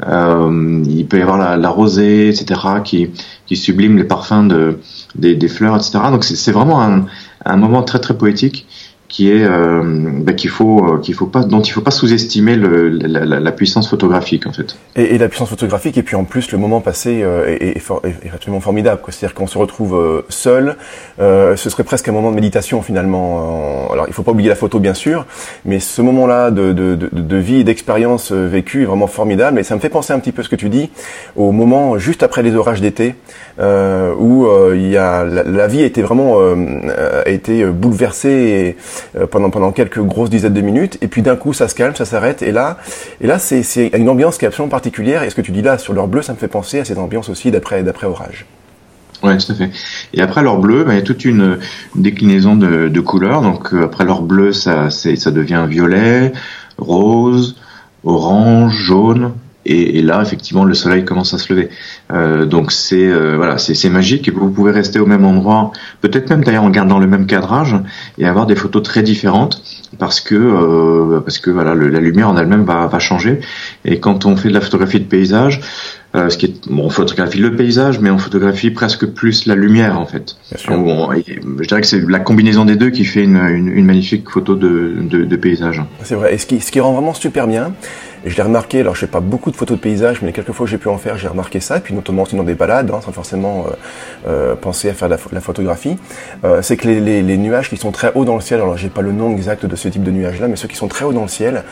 Euh, il peut y avoir la, la, rosée, etc., qui, qui sublime les parfums de, des, des fleurs, etc. Donc c'est vraiment un, un moment très très poétique qui est euh, bah, qu'il faut euh, qu'il faut pas dont il faut pas sous-estimer la, la, la, puissance photographique en fait. Et, et, la puissance photographique et puis en plus le moment passé euh, est, est, est, absolument formidable. C'est-à-dire qu'on se retrouve euh, seul, euh, ce serait presque un moment de méditation finalement. Alors il faut pas oublier la photo bien sûr, mais ce moment-là de, de, de, de vie d'expérience vécue est vraiment formidable. Et ça me fait penser un petit peu ce que tu dis au moment juste après les orages d'été où il y a la, vie a été vraiment a été bouleversée. Euh, pendant pendant quelques grosses dizaines de minutes et puis d'un coup ça se calme, ça s'arrête et là et là c'est c'est une ambiance qui est absolument particulière et ce que tu dis là sur l'heure bleue ça me fait penser à cette ambiance aussi d'après orage. Ouais, tout à fait. Et après l'or bleu, ben, il y a toute une, déclinaison de, de, couleurs. Donc euh, après l'or bleu, ça, ça devient violet, rose, orange, jaune, et, et, là effectivement le soleil commence à se lever. Euh, donc c'est euh, voilà, c'est magique et vous pouvez rester au même endroit, peut-être même d'ailleurs en gardant le même cadrage et avoir des photos très différentes parce que euh, parce que voilà le, la lumière en elle-même va, va changer et quand on fait de la photographie de paysage euh, ce qui est, bon, on photographie le paysage, mais on photographie presque plus la lumière en fait. Bon, je dirais que c'est la combinaison des deux qui fait une, une, une magnifique photo de, de, de paysage. C'est vrai. Et ce qui, ce qui rend vraiment super bien, et je l'ai remarqué, alors je fais pas beaucoup de photos de paysage, mais quelques fois que j'ai pu en faire, j'ai remarqué ça, et puis notamment aussi dans des balades, hein, sans forcément euh, euh, penser à faire la, photographie, euh, c'est que les, les, les, nuages qui sont très hauts dans le ciel, alors j'ai pas le nom exact de ce type de nuages-là, mais ceux qui sont très hauts dans le ciel,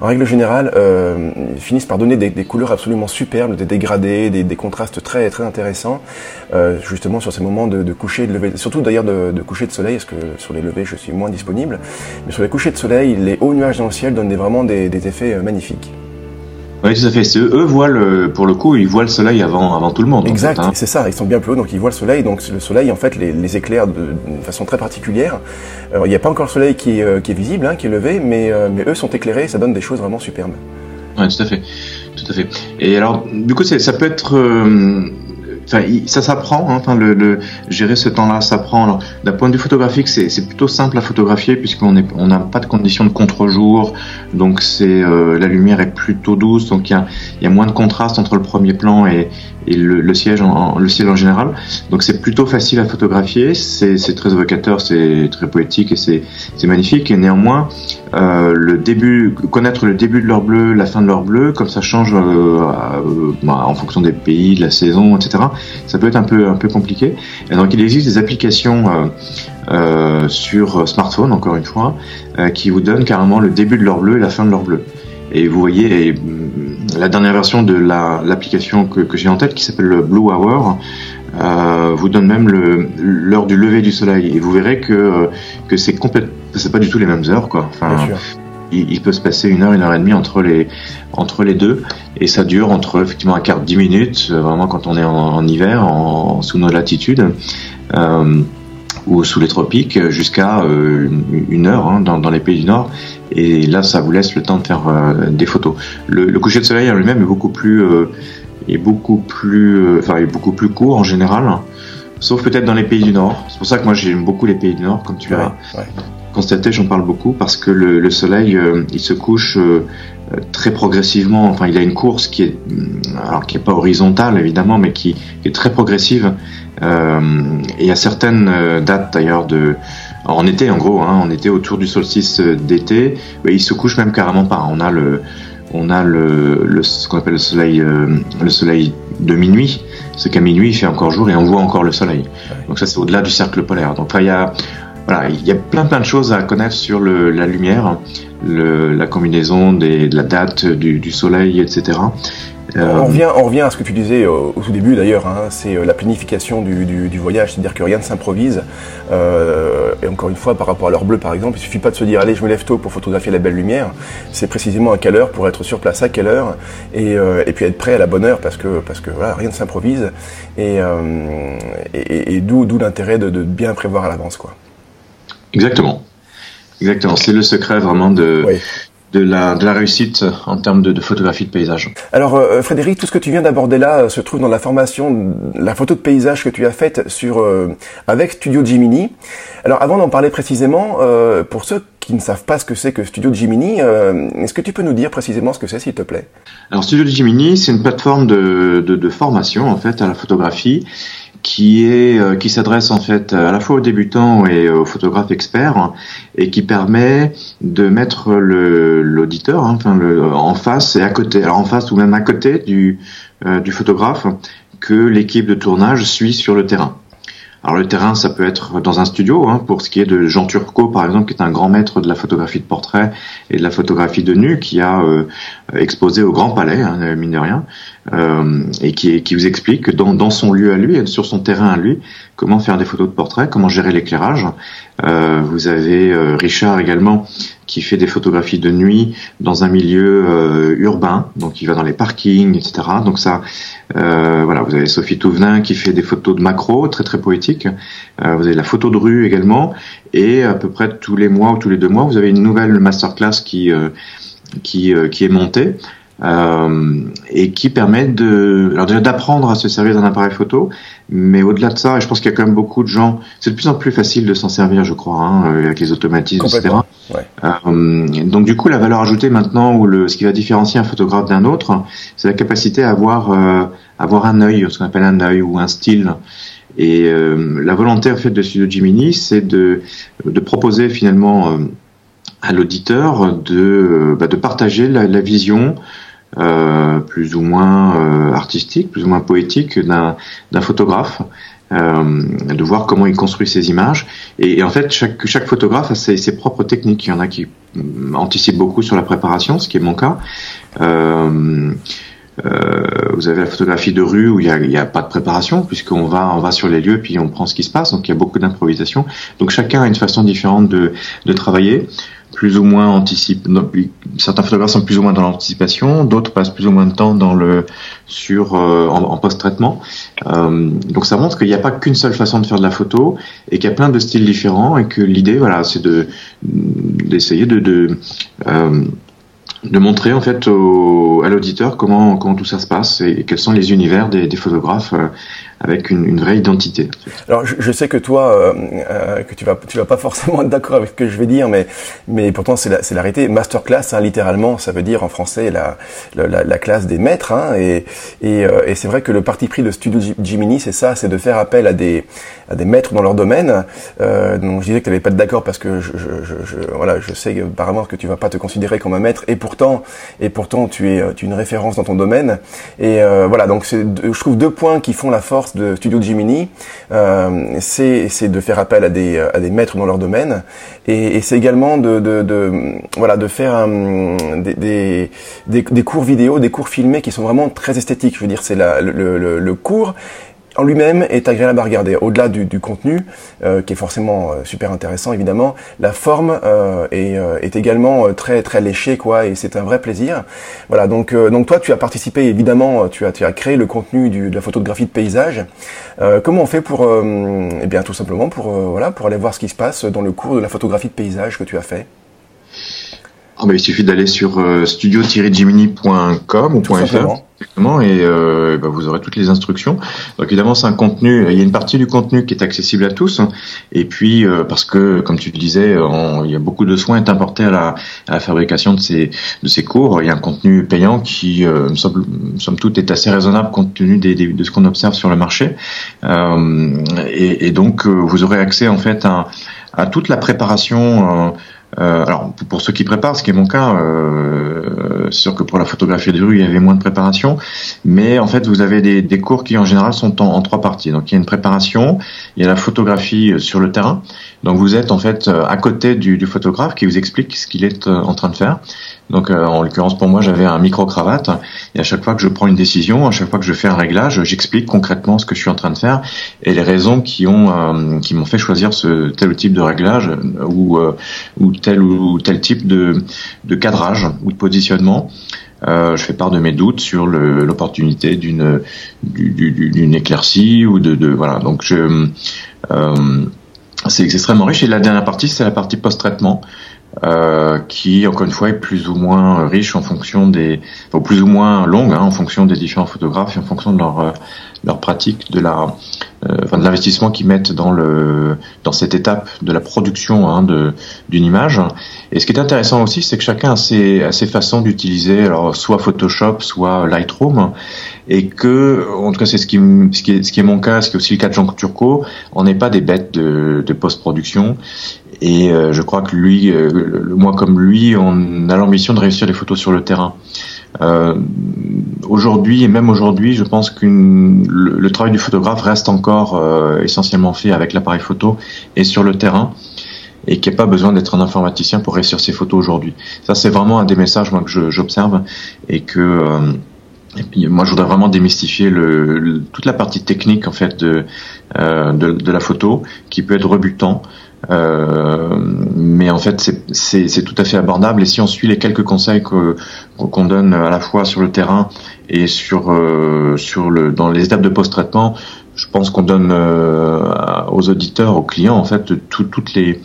en règle générale, euh, finissent par donner des, des, couleurs absolument superbes, des dégradés, des, des contrastes très très intéressants, euh, justement sur ces moments de, de coucher de lever, surtout d'ailleurs de, de, coucher de soleil, parce que sur les levées je suis moins disponible, mais sur les couchers de soleil, les hauts nuages dans le ciel donnent des, vraiment des effets magnifiques. Oui, tout à fait. Eux voient le, pour le coup, ils voient le soleil avant, avant tout le monde. Exact, hein. c'est ça. Ils sont bien plus hauts, donc ils voient le soleil. Donc le soleil, en fait, les, les éclaire d'une façon très particulière. Alors, il n'y a pas encore le soleil qui est, euh, qui est visible, hein, qui est levé, mais, euh, mais eux sont éclairés. Ça donne des choses vraiment superbes. Oui, tout à fait, tout à fait. Et alors, du coup, ça peut être euh, Enfin, ça s'apprend. Hein, enfin, le, le, gérer ce temps-là s'apprend. Alors, d'un point de vue photographique, c'est plutôt simple à photographier puisqu'on est, on n'a pas de conditions de contre-jour, donc c'est euh, la lumière est plutôt douce, donc il y a, y a moins de contraste entre le premier plan et, et le, le, siège en, le ciel en général. Donc c'est plutôt facile à photographier, c'est très évocateur, c'est très poétique et c'est magnifique. Et néanmoins, euh, le début, connaître le début de l'heure bleue, la fin de l'heure bleue, comme ça change euh, euh, bah, en fonction des pays, de la saison, etc. Ça peut être un peu un peu compliqué. Et donc il existe des applications euh, euh, sur smartphone, encore une fois, euh, qui vous donnent carrément le début de l'heure bleue et la fin de l'heure bleue. Et vous voyez et, la dernière version de l'application la, que, que j'ai en tête, qui s'appelle le Blue Hour, euh, vous donne même l'heure du lever du soleil. Et vous verrez que, que c'est complètement, pas du tout les mêmes heures, quoi. Il, il, peut se passer une heure, une heure et demie entre les, entre les deux. Et ça dure entre effectivement un quart de dix minutes, vraiment quand on est en, en hiver, en, sous nos latitudes. Euh, ou sous les tropiques jusqu'à euh, une heure hein, dans, dans, les pays du Nord. Et là, ça vous laisse le temps de faire euh, des photos. Le, le, coucher de soleil en lui-même est beaucoup plus, euh, est beaucoup plus, enfin, est beaucoup plus court en général, sauf peut-être dans les pays du Nord. C'est pour ça que moi j'aime beaucoup les pays du Nord, comme tu l'as ouais, ouais. Constaté, j'en parle beaucoup parce que le, le soleil, il se couche très progressivement. Enfin, il a une course qui est, alors qui est pas horizontale évidemment, mais qui, qui est très progressive. Euh, et à certaines dates d'ailleurs de en été en gros, hein, on était autour du solstice d'été, il se couche même carrément pas. On a le on a le, le ce qu'on appelle le soleil euh, le soleil de minuit, c'est qu'à minuit il fait encore jour et on voit encore le soleil. Donc ça c'est au-delà du cercle polaire. Donc là il y a voilà, il y a plein plein de choses à connaître sur le, la lumière, le, la combinaison des, de la date du, du soleil, etc. Euh... On, revient, on revient à ce que tu disais au, au tout début d'ailleurs, hein, c'est la planification du, du, du voyage, c'est-à-dire que rien ne s'improvise. Euh, et encore une fois, par rapport à l'heure bleue par exemple, il suffit pas de se dire allez je me lève tôt pour photographier la belle lumière, c'est précisément à quelle heure pour être sur place à quelle heure et, euh, et puis être prêt à la bonne heure parce que, parce que voilà, rien ne s'improvise et, euh, et, et d'où l'intérêt de, de bien prévoir à l'avance. quoi. Exactement. Exactement. C'est le secret vraiment de, oui. de, la, de la réussite en termes de, de photographie de paysage. Alors euh, Frédéric, tout ce que tu viens d'aborder là euh, se trouve dans la formation, la photo de paysage que tu as faite sur euh, avec Studio Gemini. Alors avant d'en parler précisément, euh, pour ceux qui ne savent pas ce que c'est que Studio Gemini, est-ce que tu peux nous dire précisément ce que c'est, s'il te plaît? Alors Studio Gemini, c'est une plateforme de, de formation en fait à la photographie qui est euh, qui s'adresse en fait à la fois aux débutants et aux photographes experts et qui permet de mettre l'auditeur hein, enfin le, en face et à côté alors en face ou même à côté du euh, du photographe que l'équipe de tournage suit sur le terrain. Alors le terrain, ça peut être dans un studio, hein, pour ce qui est de Jean Turcot, par exemple, qui est un grand maître de la photographie de portrait et de la photographie de nu, qui a euh, exposé au Grand Palais, hein, mine de rien, et qui, qui, vous explique dans, dans, son lieu à lui, sur son terrain à lui, comment faire des photos de portrait, comment gérer l'éclairage. Euh, vous avez euh, Richard également, qui fait des photographies de nuit dans un milieu euh, urbain, donc il va dans les parkings, etc. Donc ça, euh, voilà, vous avez Sophie Touvenin qui fait des photos de macro, très très poétiques. Euh, vous avez la photo de rue également, et à peu près tous les mois ou tous les deux mois, vous avez une nouvelle masterclass qui qui, qui est montée. Euh, et qui permet de, alors déjà d'apprendre à se servir d'un appareil photo, mais au-delà de ça, je pense qu'il y a quand même beaucoup de gens, c'est de plus en plus facile de s'en servir, je crois, hein, avec les automatismes, etc. Euh, donc du coup, la valeur ajoutée maintenant, ou le, ce qui va différencier un photographe d'un autre, c'est la capacité à avoir, euh, avoir un œil, ce qu'on appelle un œil ou un style. Et euh, la volonté en fait de Studio Gemini, c'est de, de proposer finalement à l'auditeur de, bah, de partager la, la vision euh, plus ou moins euh, artistique, plus ou moins poétique d'un photographe, euh, de voir comment il construit ses images. Et, en fait, chaque, chaque photographe a ses, ses, propres techniques. Il y en a qui anticipent beaucoup sur la préparation, ce qui est mon cas. Euh, euh, vous avez la photographie de rue où il n'y a, a, pas de préparation puisqu'on va on va sur les lieux puis on prend ce qui se passe donc il y a beaucoup d'improvisation donc chacun a une façon différente de, de travailler plus ou moins anticipe. Certains photographes sont plus ou moins dans l'anticipation, d'autres passent plus ou moins de temps dans le sur euh, en, post-traitement. Euh, donc ça montre qu'il n'y a pas qu'une seule façon de faire de la photo et qu'il y a plein de styles différents et que l'idée, voilà, c'est de d'essayer de, de euh, montrer en fait à l'auditeur comment comment tout ça se passe et quels sont les univers des, des photographes avec une, une, vraie identité. Alors je, je sais que toi euh, euh, que tu vas tu vas pas forcément être d'accord avec ce que je vais dire mais mais pourtant c'est la c'est l'arrêté masterclass hein, littéralement ça veut dire en français la la, la classe des maîtres hein, et et, euh, et c'est vrai que le parti pris de Studio Gemini c'est ça c'est de faire appel à des à des maîtres dans leur domaine. donc je disais que tu n'avais pas d'accord parce que je, je, je, voilà je sais apparemment que tu vas pas te considérer comme un maître et pour pourtant, et pourtant tu es, tu es une référence dans ton domaine. Et euh, voilà, donc je trouve deux points qui font la force de Studio Gemini. Euh, c'est de faire appel à des, à des maîtres dans leur domaine, et, et c'est également de, de, de, voilà de faire un, des, des, des, cours vidéo, des cours filmés qui sont vraiment très esthétiques. Je veux dire, c'est le, le, le cours en lui-même est agréable à regarder. Au-delà du, contenu, euh, qui est forcément euh, super intéressant évidemment, la forme euh, est, euh, également très très léchée quoi, et c'est un vrai plaisir. Voilà, donc donc toi tu as participé évidemment, tu as tu as créé le contenu de la photographie de paysage. comment on fait pour, eh bien tout simplement pour voilà pour aller voir ce qui se passe dans le cours de la photographie de paysage que tu as fait? Ah bah, il suffit d'aller sur studio-gemini.com ou .fr Exactement, et euh, bah, vous aurez toutes les instructions. Donc évidemment, c'est un contenu. Il y a une partie du contenu qui est accessible à tous, et puis euh, parce que, comme tu le disais, il y a beaucoup de soins est importés à la, à la, fabrication de ces de ces cours. Il y a un contenu payant qui, euh, somme, somme toute, est assez raisonnable compte tenu des, des, de ce qu'on observe sur le marché, euh, et, et, donc euh, vous aurez accès en fait à, à toute la préparation. Euh, euh, alors pour ceux qui préparent, ce qui est mon cas, euh, sûr que pour la photographie de rue, il y avait moins de préparation, mais en fait vous avez des, cours qui en général sont en, trois parties. Donc il y a une préparation, il y a la photographie euh, sur le terrain. Donc vous êtes en fait euh, à côté du, du photographe qui vous explique ce qu'il est en train de faire. Donc euh, en l'occurrence pour moi j'avais un micro cravate et à chaque fois que je prends une décision, à chaque fois que je fais un réglage, j'explique concrètement ce que je suis en train de faire et les raisons qui ont euh, qui m'ont fait choisir ce tel type de réglage ou ou tel ou tel type de de cadrage ou de positionnement. Euh, je fais part de mes doutes sur l'opportunité d'une d'une éclaircie ou de, de, voilà. Donc je euh, c'est extrêmement riche. Et la dernière partie c'est la partie post-traitement euh, qui encore une fois est plus ou moins riche en fonction des, ou plus ou moins longue hein, en fonction des différents photographes et en fonction de leur euh, leur pratique de la enfin de l'investissement qu'ils mettent dans le dans cette étape de la production hein, de d'une image. Et ce qui est intéressant aussi, c'est que chacun a ses, a ses façons d'utiliser, alors soit Photoshop, soit Lightroom, et que, en tout cas, c'est ce qui, ce qui est, ce qui est mon cas, ce qui est aussi le cas de Jean Turcot, on n'est pas des bêtes de, de post-production. Et euh, je crois que lui, euh, moi comme lui, on a l'ambition de réussir les photos sur le terrain. Euh, aujourd'hui et même aujourd'hui, je pense que le, le, travail du photographe reste encore euh, essentiellement fait avec l'appareil photo et sur le terrain et qu'il n'y a pas besoin d'être un informaticien pour réussir ses photos aujourd'hui. Ça, c'est vraiment un des messages moi, que j'observe et que euh, moi, je voudrais vraiment démystifier le, toute la partie technique en fait de, euh, de, de, la photo, qui peut être rebutant, mais en fait, c'est tout à fait abordable. Et si on suit les quelques conseils qu'on donne à la fois sur le terrain et sur euh, sur le dans les étapes de post-traitement, je pense qu'on donne euh, aux auditeurs, aux clients, en fait, toutes les euh,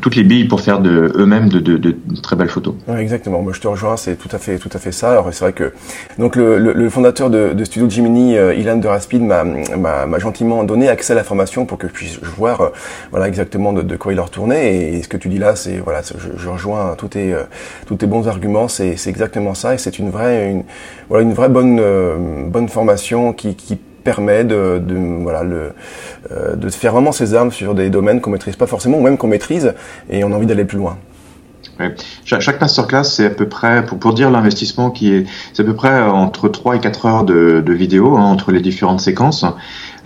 toutes les billes pour faire de eux-mêmes de, de, de, très belles photos. Ouais, exactement. Moi, je te rejoins. C'est tout à fait, tout à fait ça. Alors, c'est vrai que donc le, le, le fondateur de, de, Studio Jiminy, euh, Ilan de Raspid, m'a gentiment donné accès à l'information pour que je puisse voir, euh, voilà, exactement de, quoi il leur tournait. Et, ce que tu dis là, c'est voilà, je, je, rejoins tous tes euh, tous tes bons arguments. C'est exactement ça. Et c'est une vraie, une, voilà, une vraie bonne bonne formation qui, qui permet de, de voilà le euh, de faire vraiment ses armes sur des domaines qu'on maîtrise pas forcément ou même qu'on maîtrise et on a envie d'aller plus loin. Ouais. Chaque, chaque masterclass, c'est à peu près, pour, pour dire l'investissement qui est, c'est à peu près entre 3 et 4 heures de, de vidéo hein, entre les différentes séquences.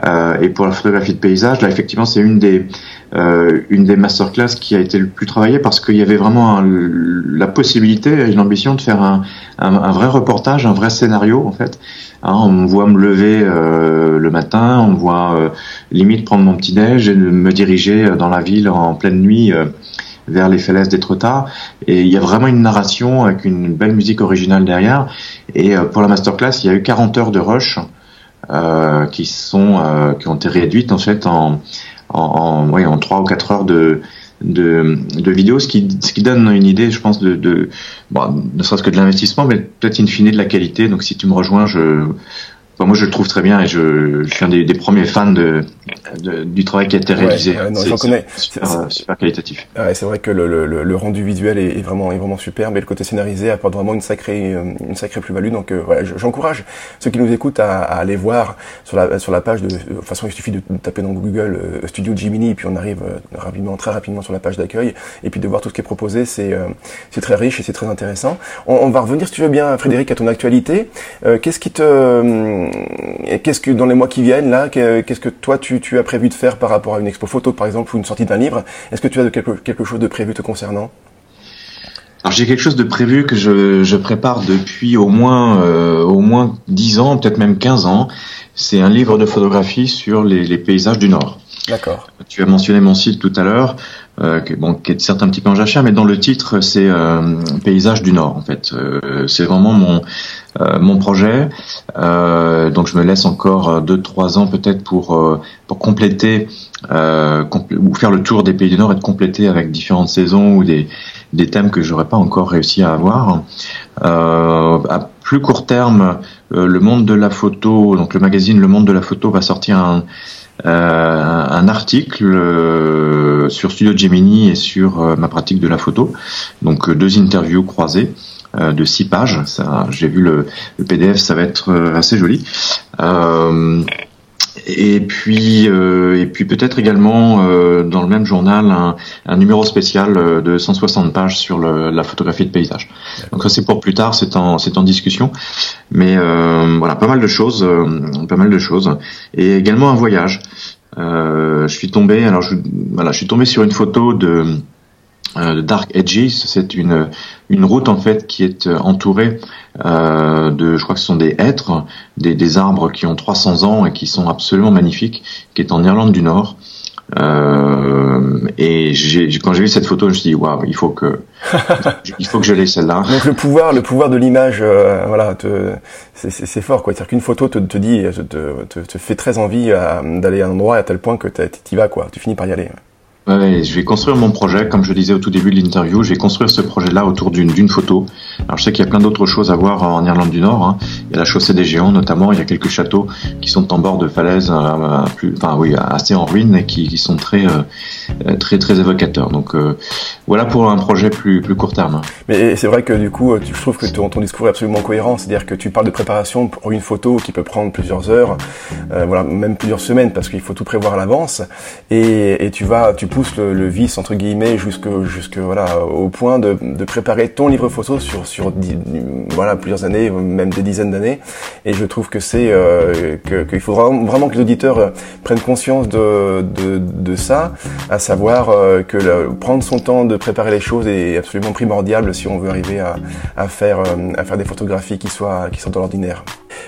Euh, et pour la photographie de paysage, là effectivement, c'est une des euh, une des masterclass qui a été le plus travaillée parce qu'il y avait vraiment la possibilité et l'ambition de faire un, un, vrai reportage, un vrai scénario en fait. Hein, on voit me lever euh, le matin, on me voit euh, limite prendre mon petit déj et me diriger dans la ville en pleine nuit euh, vers les falaises d'Étretat. Et il y a vraiment une narration avec une belle musique originale derrière. Et pour la masterclass, il y a eu 40 heures de rush euh, qui sont euh, qui ont été réduites en fait en en, en, en 3 ou 4 heures de de, vidéos, ce qui, ce donne une idée, je pense, de, ne serait-ce que de l'investissement, mais peut-être in fine de la qualité. Donc, si tu me rejoins, je, moi, je le trouve très bien et je, je suis un des, des premiers fans de, de, du travail qui a été réalisé. Ouais, non, connais. Super, super, qualitatif. Ouais, c'est vrai que le, le, le, rendu visuel est, est, vraiment, est vraiment super, mais le côté scénarisé apporte vraiment une sacrée, une sacrée plus-value. Donc, euh, voilà, j'encourage ceux qui nous écoutent à, à, aller voir sur la, sur la page de, de toute façon, il suffit de taper dans Google euh, Studio Jiminy, et puis on arrive euh, rapidement, très rapidement sur la page d'accueil, et puis de voir tout ce qui est proposé, c'est, euh, c'est très riche et c'est très intéressant. On, on, va revenir, si tu veux bien, Frédéric, à ton actualité. Euh, qu'est-ce qui te, qu'est-ce que dans les mois qui viennent là, qu'est-ce que toi tu, tu, as prévu de faire par rapport à une expo photo par exemple ou une sortie d'un livre? Est-ce que tu as de quelque, quelque chose de prévu te concernant? Alors j'ai quelque chose de prévu que je, je prépare depuis au moins euh, au moins 10 ans, peut-être même 15 ans. C'est un livre de photographie sur les, les paysages du Nord. D'accord. Tu as mentionné mon site tout à l'heure, euh, qui, bon, qui est certes un petit peu en jachère, mais dans le titre, c'est euh, Paysage du Nord, en fait. Euh, c'est vraiment mon euh, mon projet. Euh, donc, je me laisse encore deux trois ans peut-être pour pour compléter compl ou faire le tour des pays du Nord et de compléter avec différentes saisons ou des des thèmes que j'aurais pas encore réussi à avoir. à plus court terme, le monde de la photo, donc le magazine Le Monde de la photo va sortir un euh, un article euh, sur Studio Gemini et sur euh, ma pratique de la photo. Donc deux interviews croisées de six pages. Ça, j'ai vu le, le, PDF, ça va être assez joli. Et puis, et puis peut-être également dans le même journal un, un numéro spécial de 160 pages sur le, la photographie de paysage. Donc ça c'est pour plus tard, c'est en c'est en discussion, mais voilà pas mal de choses, pas mal de choses, et également un voyage. Euh, je suis tombé, alors je, voilà, je suis tombé sur une photo de, euh, Dark Edges. C'est une une route en fait qui est euh, entourée euh, de, je crois que ce sont des hêtres, des, des, arbres qui ont 300 ans et qui sont absolument magnifiques, qui est en Irlande du Nord. Euh, et quand j'ai vu cette photo, je me suis dit waouh, il faut que il faut que je l'ai celle-là. Donc le pouvoir, le pouvoir de l'image, euh, voilà, c'est fort quoi. C'est-à-dire qu'une photo te, te dit, te, te, te, fait très envie euh, d'aller à un endroit à tel point que tu y vas quoi. Tu finis par y aller. Ouais, je vais construire mon projet, comme je disais au tout début de l'interview, je vais construire ce projet-là autour d'une photo Alors je sais qu'il y a plein d'autres choses à voir en Irlande du Nord. Hein. Il y a la chaussée des géants notamment. Il y a quelques châteaux qui sont en bord de falaise, euh, plus, enfin oui, assez en ruine et qui, qui sont très euh, très très évocateurs. Donc voilà pour un projet plus plus court terme. Mais c'est vrai que du coup, je trouve que ton, ton discours est absolument cohérent. C'est-à-dire que tu parles de préparation pour une photo qui peut prendre plusieurs heures, voilà, même plusieurs semaines parce qu'il faut tout prévoir à l'avance. Et, et, tu vas, tu pousses le, le vice entre guillemets jusque jusque voilà au point de, de préparer ton livre photo sur sur voilà plusieurs années, même des dizaines d'années. Et je trouve que c'est euh, qu'il faut vraiment, que les auditeurs euh, prennent conscience de, de, de ça, savoir euh, que le, prendre son temps de préparer les choses est absolument primordial si on veut arriver à, à faire à faire des photographies qui soient qui sont dans l'ordinaire.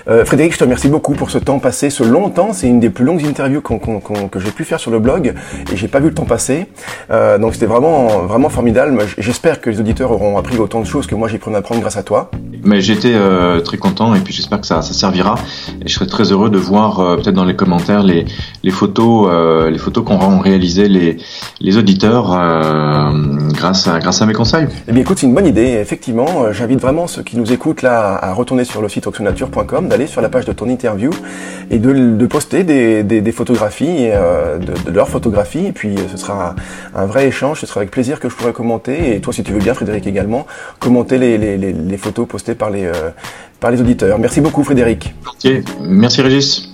Euh, Frédéric, je te remercie beaucoup pour ce temps passé, ce long temps. C'est une des plus longues interviews que j'ai pu faire sur le blog et j'ai pas vu le temps passer. Euh, donc c'était vraiment vraiment formidable. J'espère que les auditeurs auront appris autant de choses que moi j'ai pu en apprendre grâce à toi. Mais j'étais euh, très content et puis j'espère que ça, ça servira. Et je serais très heureux de voir euh, peut-être dans les commentaires les, les photos euh, les photos qu'ont réalisé les, les auditeurs grâce à grâce à mes conseils. Eh bien écoute, c'est une bonne idée. Effectivement, j'invite vraiment ceux qui nous écoutent là à retourner sur le site oxonature.com d'aller sur la page de ton interview et de, de poster des, des, des photographies, euh, de, de leurs photographies. Et puis ce sera un, vrai échange. Ce sera avec plaisir que je pourrai commenter. Et toi, si tu veux bien, Frédéric également, commenter les, les, les, les photos postées par les, euh, par les auditeurs. Merci beaucoup, Frédéric. Ok, merci Régis.